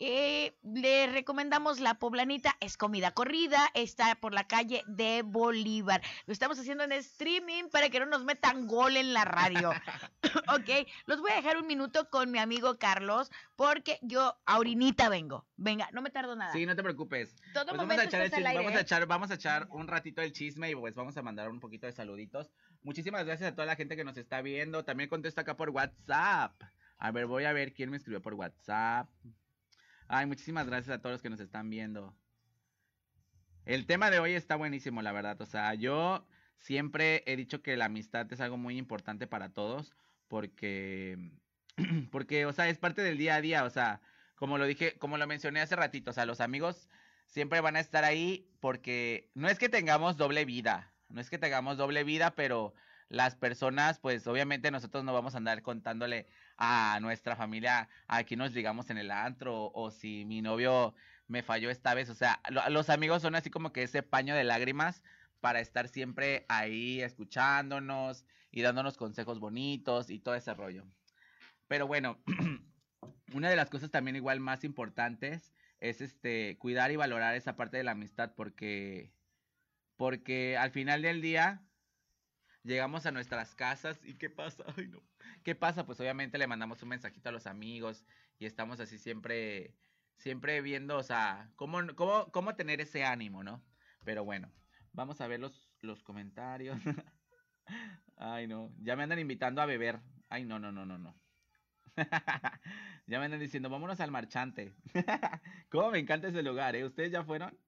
eh, le recomendamos La Poblanita. Es comida corrida, está por la calle de Bolívar. Lo estamos haciendo en streaming para que no nos metan gol en la radio. ok, los voy a dejar un minuto con mi amigo Carlos, porque yo ahorita vengo. Venga, no me tardo nada. Sí, no te preocupes. Todo pues momento vamos a echar, vamos a echar, vamos a echar un ratito el chisme y pues vamos a mandar un poquito de saluditos. Muchísimas gracias a toda la gente que nos está viendo. También contesto acá por WhatsApp. A ver, voy a ver quién me escribió por WhatsApp. Ay, muchísimas gracias a todos los que nos están viendo. El tema de hoy está buenísimo, la verdad. O sea, yo siempre he dicho que la amistad es algo muy importante para todos porque porque o sea, es parte del día a día, o sea, como lo dije, como lo mencioné hace ratito, o sea, los amigos siempre van a estar ahí porque no es que tengamos doble vida, no es que tengamos doble vida, pero las personas, pues obviamente nosotros no vamos a andar contándole a nuestra familia a quién nos digamos en el antro o si mi novio me falló esta vez, o sea, los amigos son así como que ese paño de lágrimas para estar siempre ahí escuchándonos y dándonos consejos bonitos y todo ese rollo. Pero bueno, una de las cosas también igual más importantes es este cuidar y valorar esa parte de la amistad porque porque al final del día llegamos a nuestras casas y qué pasa? Ay, no. ¿Qué pasa? Pues obviamente le mandamos un mensajito a los amigos y estamos así siempre siempre viendo, o sea, cómo cómo cómo tener ese ánimo, ¿no? Pero bueno, vamos a ver los los comentarios. Ay, no, ya me andan invitando a beber. Ay, no, no, no, no, no. ya me andan diciendo, vámonos al marchante. Cómo me encanta ese lugar, ¿eh? ¿Ustedes ya fueron?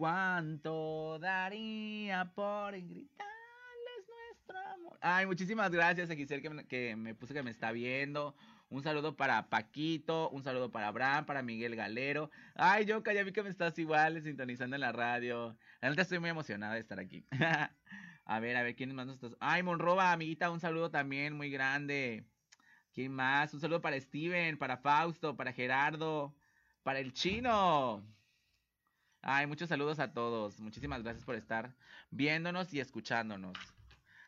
¿Cuánto daría por gritarles nuestro amor? Ay, muchísimas gracias a Giselle que, que me puse que me está viendo. Un saludo para Paquito, un saludo para Abraham, para Miguel Galero. Ay, yo ya vi que me estás igual sintonizando en la radio. La estoy muy emocionada de estar aquí. A ver, a ver, ¿quién más nos está? Ay, Monroba, amiguita, un saludo también muy grande. ¿Quién más? Un saludo para Steven, para Fausto, para Gerardo, para el chino. Ay, muchos saludos a todos. Muchísimas gracias por estar viéndonos y escuchándonos.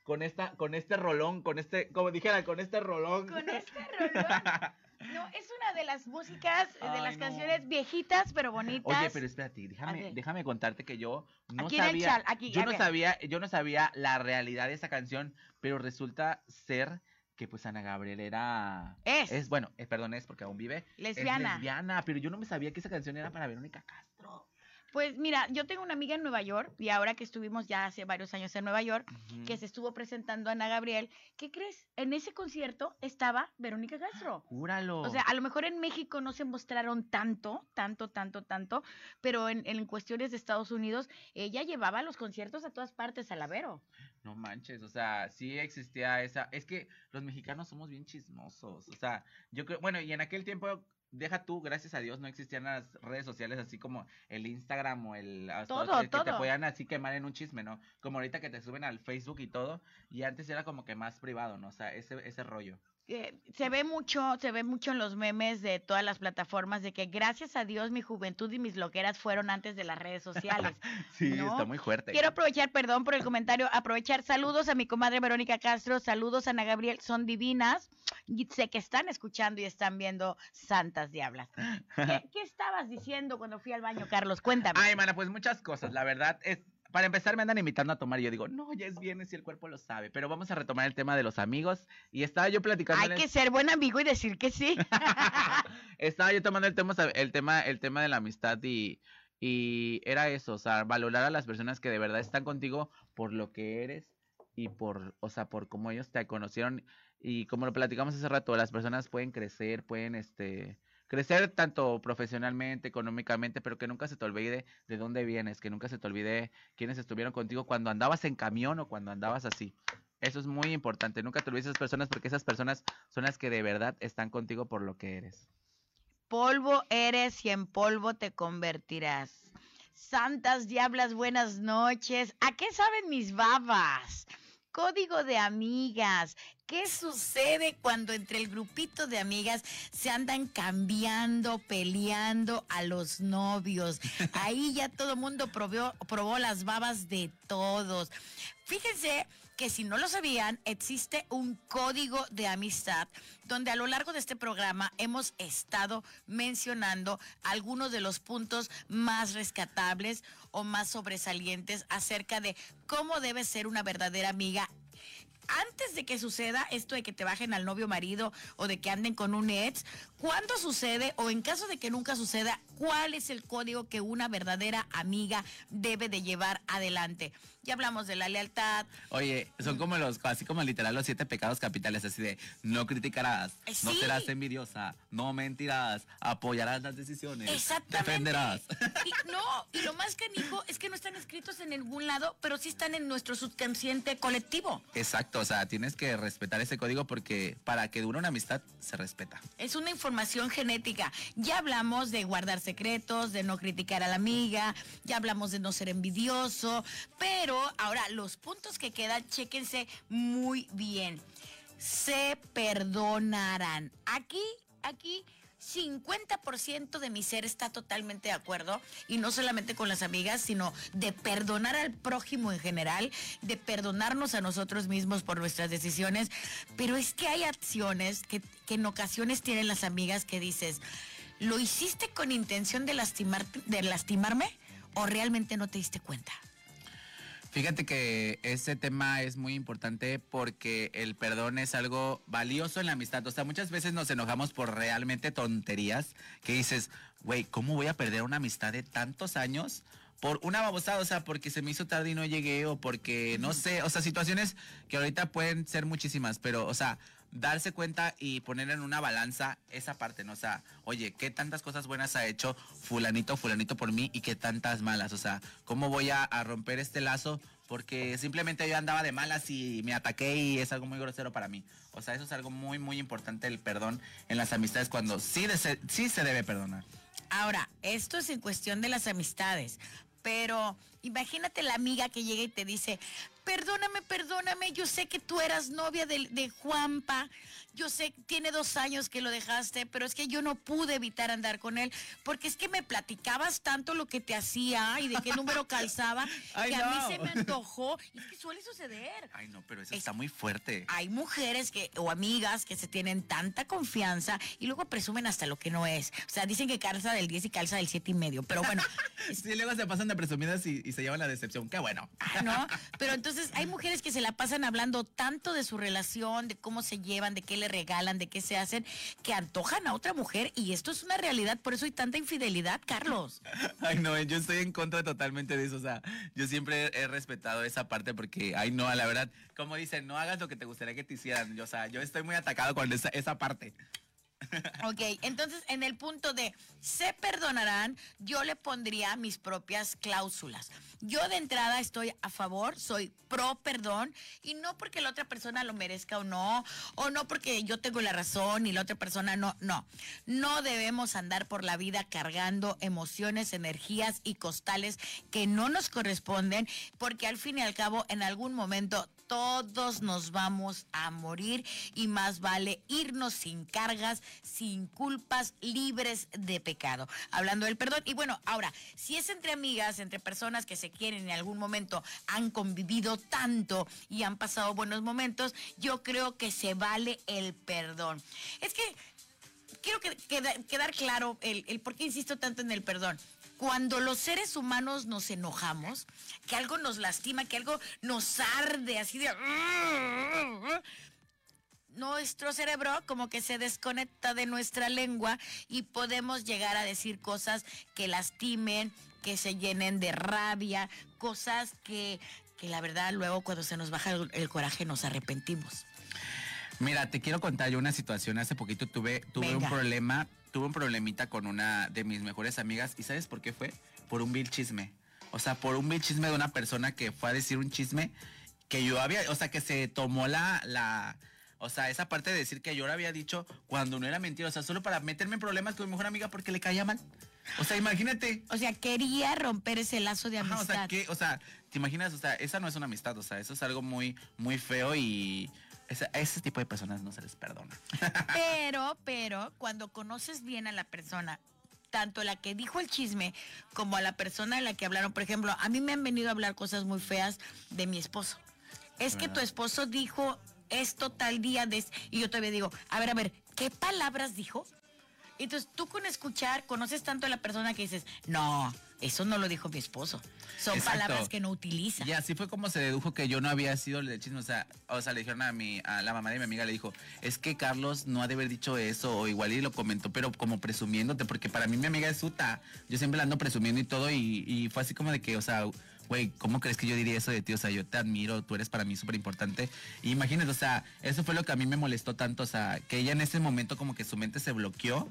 Con esta, con este rolón, con este, como dijera, con este rolón. Con este rolón. No, es una de las músicas, de las no. canciones viejitas, pero bonitas. Oye, pero espérate, déjame, déjame contarte que yo no Aquí sabía, chal, aquí, yo no sabía, yo no sabía la realidad de esa canción, pero resulta ser que pues Ana Gabriel era Es. es bueno, eh, perdón, es porque aún vive, es Lesbiana. lesbiana, pero yo no me sabía que esa canción era para Verónica Castro. Pues mira, yo tengo una amiga en Nueva York y ahora que estuvimos ya hace varios años en Nueva York, que se estuvo presentando Ana Gabriel, ¿qué crees? En ese concierto estaba Verónica Castro. Júralo. O sea, a lo mejor en México no se mostraron tanto, tanto, tanto, tanto, pero en, en cuestiones de Estados Unidos, ella llevaba los conciertos a todas partes a la Vero. No manches, o sea, sí existía esa. Es que los mexicanos somos bien chismosos. O sea, yo creo, bueno, y en aquel tiempo, deja tú, gracias a Dios, no existían las redes sociales así como el Instagram o el. hasta Todo, que, que te podían así quemar en un chisme, ¿no? Como ahorita que te suben al Facebook y todo. Y antes era como que más privado, ¿no? O sea, ese, ese rollo. Eh, se ve mucho, se ve mucho en los memes de todas las plataformas de que gracias a Dios mi juventud y mis loqueras fueron antes de las redes sociales. Sí, No, está muy fuerte. Quiero aprovechar, perdón por el comentario, aprovechar saludos a mi comadre Verónica Castro, saludos a Ana Gabriel, son divinas. Y sé que están escuchando y están viendo Santas Diablas. ¿Qué, qué estabas diciendo cuando fui al baño, Carlos? Cuéntame. Ay, mana, pues muchas cosas. La verdad es. Para empezar, me andan invitando a tomar y yo digo, no, ya es viernes y el cuerpo lo sabe. Pero vamos a retomar el tema de los amigos. Y estaba yo platicando. Hay que ser buen amigo y decir que sí. Estaba yo tomando el tema, el tema, el tema de la amistad y, y era eso, o sea, valorar a las personas que de verdad están contigo por lo que eres y por, o sea, por cómo ellos te conocieron y como lo platicamos hace rato, las personas pueden crecer, pueden, este, crecer tanto profesionalmente, económicamente, pero que nunca se te olvide de dónde vienes, que nunca se te olvide quiénes estuvieron contigo cuando andabas en camión o cuando andabas así. Eso es muy importante, nunca te olvides de esas personas porque esas personas son las que de verdad están contigo por lo que eres. polvo eres y en polvo te convertirás. Santas diablas, buenas noches. ¿A qué saben mis babas? Código de amigas. ¿Qué sucede cuando entre el grupito de amigas se andan cambiando, peleando a los novios? Ahí ya todo el mundo probó, probó las babas de todos. Fíjense que si no lo sabían, existe un código de amistad donde a lo largo de este programa hemos estado mencionando algunos de los puntos más rescatables o más sobresalientes acerca de cómo debe ser una verdadera amiga. Antes de que suceda esto de que te bajen al novio marido o de que anden con un ex, ¿cuándo sucede o en caso de que nunca suceda, cuál es el código que una verdadera amiga debe de llevar adelante? Ya hablamos de la lealtad, Oye, son como los, así como literal los siete pecados capitales, así de no criticarás, Eh, no sí. serás envidiosa, no mentirás, apoyarás las decisiones, Exactamente. defenderás. Y, no, y lo más canijo es que no están escritos en ningún lado, pero sí están en nuestro subconsciente colectivo. Exacto, o sea, tienes que respetar ese código porque para que dure una amistad se respeta. Es una información genética. Ya hablamos de guardar secretos, de no criticar a la amiga, ya hablamos de no ser envidioso, pero ahora los puntos que quedan, chéquense muy bien. Se perdonarán. Aquí, aquí. 50% de mi ser está totalmente de acuerdo y no solamente con las amigas, sino de perdonar al prójimo en general, de perdonarnos a nosotros mismos por nuestras decisiones, pero es que hay acciones que, que en ocasiones tienen las amigas que dices, ¿lo hiciste con intención de, lastimar, de lastimarme o realmente no te diste cuenta? Fíjate que ese tema es muy importante porque el perdón es algo valioso en la amistad. O sea, muchas veces nos enojamos por realmente tonterías que dices, güey, ¿cómo voy a perder una amistad de tantos años? Por una babosada, o sea, porque se me hizo tarde y no llegué, o porque no sé, o sea, situaciones que ahorita pueden ser muchísimas, pero, o sea, darse cuenta y poner en una balanza esa parte, ¿no? O sea, oye, ¿qué tantas cosas buenas ha hecho fulanito, fulanito por mí y qué tantas malas? O sea, ¿cómo voy a, romper este lazo? Porque simplemente yo andaba de malas y me ataqué y es algo muy grosero para mí. O sea, eso es algo muy, muy importante, el perdón en las amistades cuando sí, de sí se debe perdonar. Ahora, esto es en cuestión de las amistades, pero imagínate la amiga que llega y te dice, perdóname, perdóname, yo sé que tú eras novia de, de Juanpa, yo sé, tiene dos años que lo dejaste, pero es que yo no pude evitar andar con él, porque es que me platicabas tanto lo que te hacía y de qué número calzaba, que a mí se me antojó, y es que suele suceder. Ay, no, pero eso está muy fuerte. Hay mujeres que, o amigas que se tienen tanta confianza y luego presumen hasta lo que no es. O sea, dicen que calza del 10 y calza del 7 y medio, pero bueno. sí, luego se pasan de presumidas y, se llevan la decepción, qué bueno. Ah, ¿No? Pero entonces hay mujeres que se la pasan hablando tanto de su relación, de cómo se llevan, de qué le regalan, de qué se hacen, que antojan a otra mujer y esto es una realidad, por eso hay tanta infidelidad, Carlos. Ay, no, yo estoy en contra totalmente de eso, o sea, yo siempre he respetado esa parte porque, ay, no, la verdad, como dicen, no hagas lo que te gustaría que te hicieran, yo, o sea, yo estoy muy atacado con esa, esa parte. Ok, entonces en el punto de se perdonarán, yo le pondría mis propias cláusulas. Yo de entrada estoy a favor, soy pro perdón y no porque la otra persona lo merezca o no, o no porque yo tengo la razón y la otra persona no, no. No debemos andar por la vida cargando emociones, energías y costales que no nos corresponden porque al fin y al cabo en algún momento todos nos vamos a morir y más vale irnos sin cargas, sin culpas, libres de pecado. Hablando del perdón. Y bueno, ahora, si es entre amigas, entre personas que se quieren en algún momento, han convivido tanto y han pasado buenos momentos, yo creo que se vale el perdón. Es que quiero que, quedar claro el, el por qué insisto tanto en el perdón cuando los seres humanos nos enojamos, que algo nos lastima, que algo nos arde, así de... Nuestro cerebro como que se desconecta de nuestra lengua y podemos llegar a decir cosas que lastimen, que se llenen de rabia, cosas que, que la verdad luego cuando se nos baja el, coraje nos arrepentimos. Mira, te quiero contar yo una situación. Hace poquito tuve, tuve un problema tuve un problemita con una de mis mejores amigas. ¿Y sabes por qué fue? Por un vil chisme. O sea, por un vil chisme de una persona que fue a decir un chisme que yo había, o sea, que se tomó la, la, o sea, esa parte de decir que yo lo había dicho cuando no era mentira, o sea, solo para meterme en problemas con mi mejor amiga porque le caía mal. O sea, imagínate. O sea, quería romper ese lazo de amistad. o sea, que, o sea, te imaginas, o sea, esa no es una amistad, o sea, eso es algo muy, muy feo y ese, tipo de personas no se les perdona. Pero, pero, cuando conoces bien a la persona, tanto la que dijo el chisme como a la persona a la que hablaron, por ejemplo, a mí me han venido a hablar cosas muy feas de mi esposo. Es que tu esposo dijo esto tal día de... Y yo todavía digo, a ver, a ver, ¿qué palabras dijo? Entonces tú con escuchar conoces tanto a la persona que dices, no, eso no lo dijo mi esposo. Son palabras que no utiliza. Y así fue como se dedujo que yo no había sido el del chisme. O sea, o sea, le dijeron a mi, a la mamá de mi amiga, le dijo, es que Carlos no ha de haber dicho eso, o igual y lo comentó, pero como presumiéndote, porque para mí mi amiga es suta. Yo siempre la ando presumiendo y todo, y, y fue así como de que, o sea, güey, ¿cómo crees que yo diría eso de ti? O sea, yo te admiro, tú eres para mí súper importante. Imagínate, o sea, eso fue lo que a mí me molestó tanto, o sea, que ella en ese momento como que su mente se bloqueó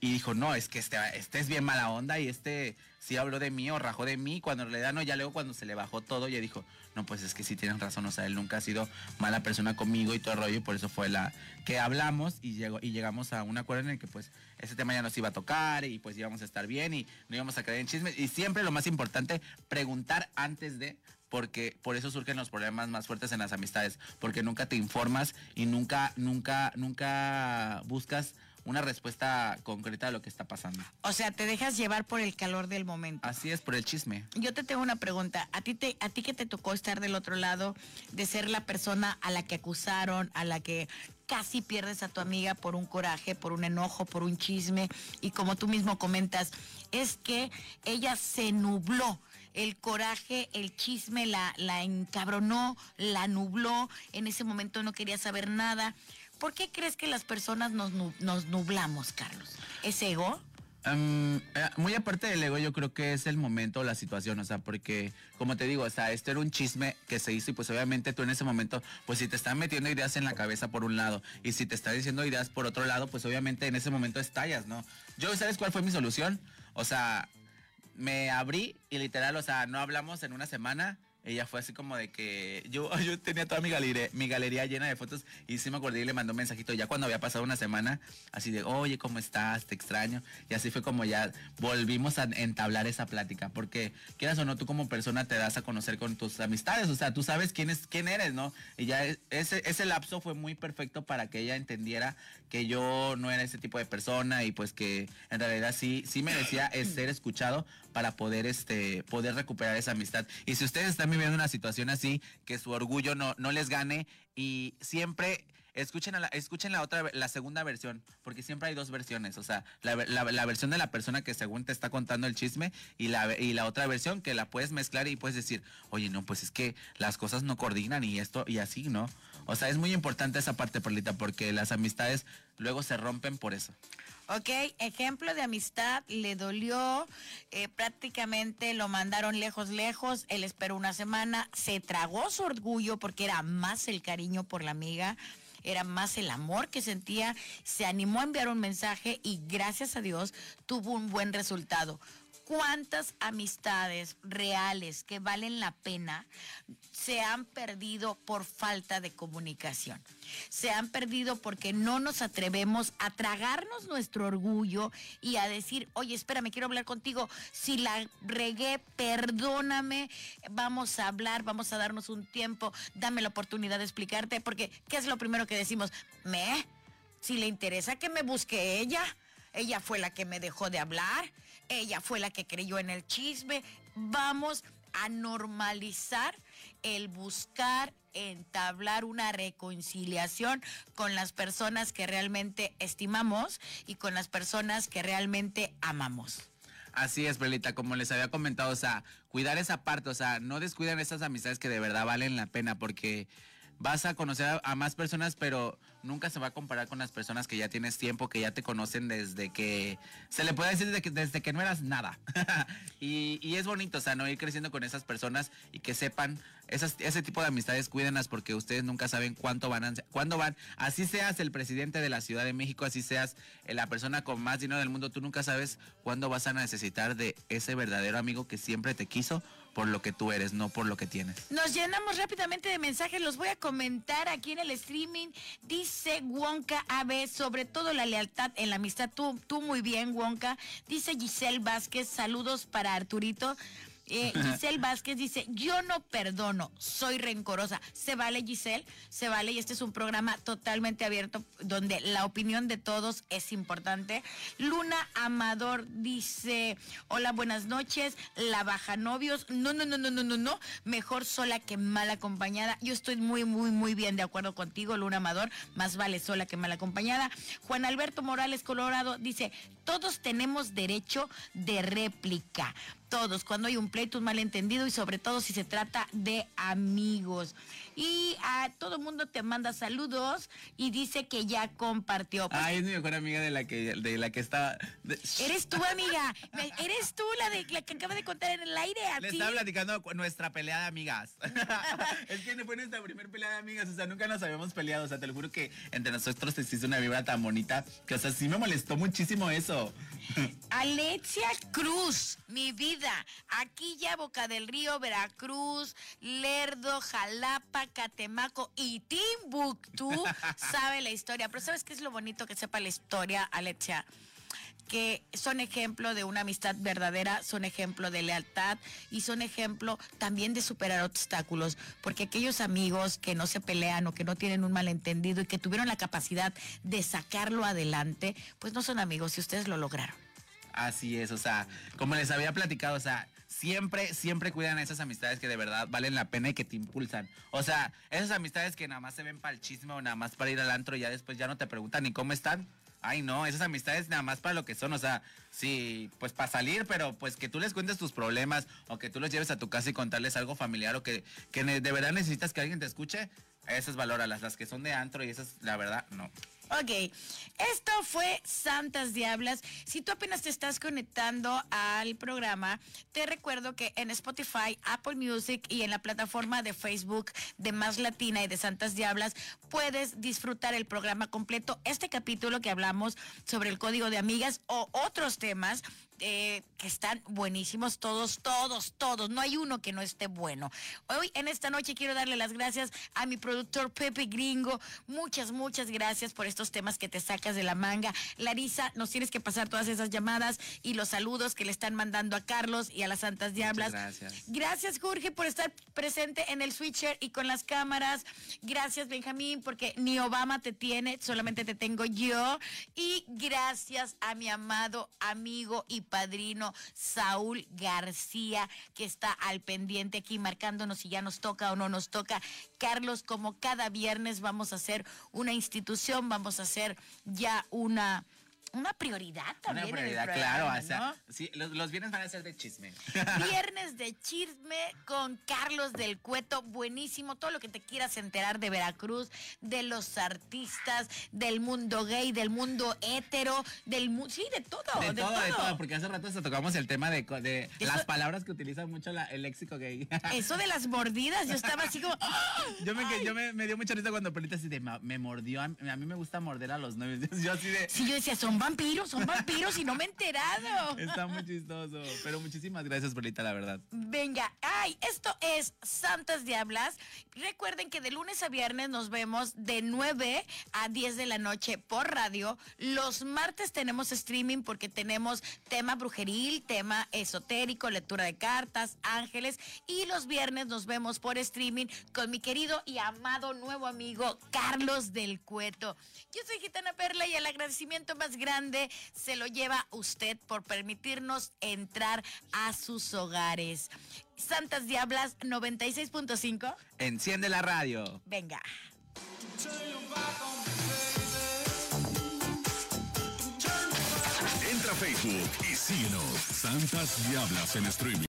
y dijo, no, es que este, este es bien mala onda y este sí habló de mí o rajó de mí, cuando en realidad no, ya luego cuando se le bajó todo, ya dijo, no, pues es que sí tienen razón, o sea, él nunca ha sido mala persona conmigo y todo el rollo, y por eso fue la que hablamos y, llegó, y llegamos a un acuerdo en el que pues ese tema ya nos iba a tocar y pues íbamos a estar bien y no íbamos a caer en chismes. Y siempre lo más importante, preguntar antes de, porque por eso surgen los problemas más fuertes en las amistades, porque nunca te informas y nunca, nunca, nunca buscas una respuesta concreta a lo que está pasando. O sea, te dejas llevar por el calor del momento. Así es, por el chisme. Yo te tengo una pregunta. ¿A ti, te, a ti que te tocó estar del otro lado, de ser la persona a la que acusaron, a la que casi pierdes a tu amiga por un coraje, por un enojo, por un chisme, y como tú mismo comentas, es que ella se nubló el coraje, el chisme la, la encabronó, la nubló, en ese momento no quería saber nada. ¿Por qué crees que las personas nos, nublamos, Carlos? ¿Es ego? Em, eh, muy aparte del ego, yo creo que es el momento, la situación, o sea, porque, como te digo, o sea, esto era un chisme que se hizo y pues obviamente tú en ese momento, pues si te están metiendo ideas en la cabeza por un lado y si te están diciendo ideas por otro lado, pues obviamente en ese momento estallas, ¿no? Yo, ¿sabes cuál fue mi solución? O sea, me abrí y literal, o sea, no hablamos en una semana ella fue así como de que yo, yo tenía toda mi galería, mi galería llena de fotos y sí me acordé y le mandó un mensajito ya cuando había pasado una semana, así de, oye, ¿cómo estás? Te extraño. Y así fue como ya volvimos a entablar esa plática, porque quieras o no, tú como persona te das a conocer con tus amistades, o sea, tú sabes quién, es, quién eres, ¿no? Y ya e, ese, ese lapso fue muy perfecto para que ella entendiera que yo no era ese tipo de persona y pues que en realidad sí, sí merecía ser escuchado para poder, este, poder recuperar esa amistad. Y si ustedes están viviendo una situación así, que su orgullo no, no les gane y siempre escuchen, la, escuchen la otra, la segunda versión, porque siempre hay dos versiones, o sea, la, versión de la persona que según te está contando el chisme y la, y la otra versión que la puedes mezclar y puedes decir, oye, no, pues es que las cosas no coordinan y esto y así, ¿no? O sea, es muy importante esa parte, Perlita, porque las amistades luego se rompen por eso. Ok, ejemplo de amistad, le dolió, eh, prácticamente lo mandaron lejos, lejos, él esperó una semana, se tragó su orgullo porque era más el cariño por la amiga era más el amor que sentía, se animó a enviar un mensaje y gracias a Dios tuvo un buen resultado cuántas amistades reales que valen la pena se han perdido por falta de comunicación. Se han perdido porque no nos atrevemos a tragarnos nuestro orgullo y a decir, oye, espérame, quiero hablar contigo. Si la regué, perdóname, vamos a hablar, vamos a darnos un tiempo, dame la oportunidad de explicarte, porque ¿qué es lo primero que decimos? Me, si le interesa que me busque ella, ella fue la que me dejó de hablar ella fue la que creyó en el chisme. Vamos a normalizar el buscar entablar una reconciliación con las personas que realmente estimamos y con las personas que realmente amamos. Así es, Belita, como les había comentado, o sea, cuidar esa parte, o sea, no descuiden esas amistades que de verdad valen la pena, porque vas a conocer a, más personas, pero nunca se va a comparar con las personas que ya tienes tiempo, que ya te conocen desde que, se le puede decir desde que, desde que no eras nada. y, y, es bonito, o sea, no ir creciendo con esas personas y que sepan esas, ese tipo de amistades cuídenlas porque ustedes nunca saben cuánto van a, cuándo van. Así seas el presidente de la Ciudad de México, así seas la persona con más dinero del mundo, tú nunca sabes cuándo vas a necesitar de ese verdadero amigo que siempre te quiso por lo que tú eres, no por lo que tienes. Nos llenamos rápidamente de mensajes, los voy a comentar aquí en el streaming. Dice Wonka AB, sobre todo la lealtad en la amistad. Tú, tú muy bien, Wonka. Dice Giselle Vázquez, saludos para Arturito. Eh, Giselle Vázquez dice, yo no perdono, soy rencorosa. Se vale, Giselle, se vale y este es un programa totalmente abierto donde la opinión de todos es importante. Luna Amador dice, hola, buenas noches, la baja novios. No, no, no, no, no, no, no, mejor sola que mal acompañada. Yo estoy muy, muy, muy bien de acuerdo contigo, Luna Amador, más vale sola que mal acompañada. Juan Alberto Morales Colorado dice, todos tenemos derecho de réplica todos, cuando hay un pleito, un malentendido y sobre todo si se trata de amigos. Y a todo el mundo te manda saludos y dice que ya compartió. Pues, es mi mejor amiga de la que, de la que está. Eres tú, amiga. Eres tú la de la que acaba de contar en el aire. Le estaba platicando nuestra pelea de amigas. es que fue nuestra primera pelea de amigas. O sea, nunca nos habíamos peleado. O sea, te lo juro que entre nosotros hizo una vibra tan bonita que, o sea, sí me molestó muchísimo eso. Alexia Cruz, mi vida. Aquí ya Boca del Río, Veracruz, Lerdo, Jalapa, Catemaco y Timbuktu sabe la historia. Pero ¿sabes qué es lo bonito que sepa la historia, Alexia? que son ejemplo de una amistad verdadera, son ejemplo de lealtad y son ejemplo también de superar obstáculos, porque aquellos amigos que no se pelean o que no tienen un malentendido y que tuvieron la capacidad de sacarlo adelante, pues no son amigos y ustedes lo lograron. Así es, o sea, como les había platicado, o sea, siempre, siempre cuidan esas amistades que de verdad valen la pena y que te impulsan. O sea, esas amistades que nada más se ven para el chisme o nada más para ir al antro y ya después ya no te preguntan ni cómo están. Ay, no, esas amistades nada más para lo que son, o sea, sí, pues para salir, pero pues que tú les cuentes tus problemas o que tú los lleves a tu casa y contarles algo familiar o que, que de verdad necesitas que alguien te escuche, esas valóralas, las que son de antro y esas, la verdad, no. Ok, esto fue Santas Diablas. Si tú apenas te estás conectando al programa, te recuerdo que en Spotify, Apple Music y en la plataforma de Facebook de Más Latina y de Santas Diablas puedes disfrutar el programa completo. Este capítulo que hablamos sobre el código de amigas o otros temas eh, que están buenísimos todos, todos, todos. No hay uno que no esté bueno. Hoy, en esta noche, quiero darle las gracias a mi productor Pepe Gringo. Muchas, muchas gracias por estos temas que te sacas de la manga. Larisa, nos tienes que pasar todas esas llamadas y los saludos que le están mandando a Carlos y a las Santas Diablas. gracias. Gracias, Jorge, por estar presente en el switcher y con las cámaras. Gracias, Benjamín, porque ni Obama te tiene, solamente te tengo yo. Y gracias a mi amado amigo y padrino Saúl García, que está al pendiente aquí marcándonos si ya nos toca o no nos toca. Carlos, como cada viernes vamos a hacer una institución, vamos a hacer ya una una prioridad también. Una en el prioridad, programa, claro. O sea, sí, los, los viernes van a ser de chisme. Viernes de chisme con Carlos del Cueto, buenísimo, todo lo que te quieras enterar de Veracruz, de los artistas, del mundo gay, del mundo hétero, del mu- sí, de todo, De, de, todo, de todo, porque hace rato hasta tocamos el tema de, de Eso- las palabras que utiliza mucho la- el léxico gay. Eso de las mordidas, yo estaba así como, ¡ah! Yo me, yo me, me dio mucha risa cuando Polita así de "Ma- me mordió. A mí, a mí me gusta morder a los novios. Yo así de. sí, yo decía, son vampiros, son vampiros y no me he enterado. Está muy chistoso. Pero muchísimas gracias, Polita, la verdad. Venga, ay, esto es Santas Diablas. Recuerden que de lunes a viernes nos vemos de 9 a 10 de la noche por radio. Los martes tenemos streaming porque tenemos tema brujeril, tema esotérico, lectura de cartas, ángeles. Y los viernes nos vemos por streaming con mi querido y amado nuevo amigo Carlos del Cueto. Yo soy Gitana Perla y el agradecimiento más grande se lo lleva usted por permitirnos entrar a sus hogares. Santas Diablas 96.5. Enciende la radio. Venga. Entra a Facebook y síguenos. Santas Diablas en streaming.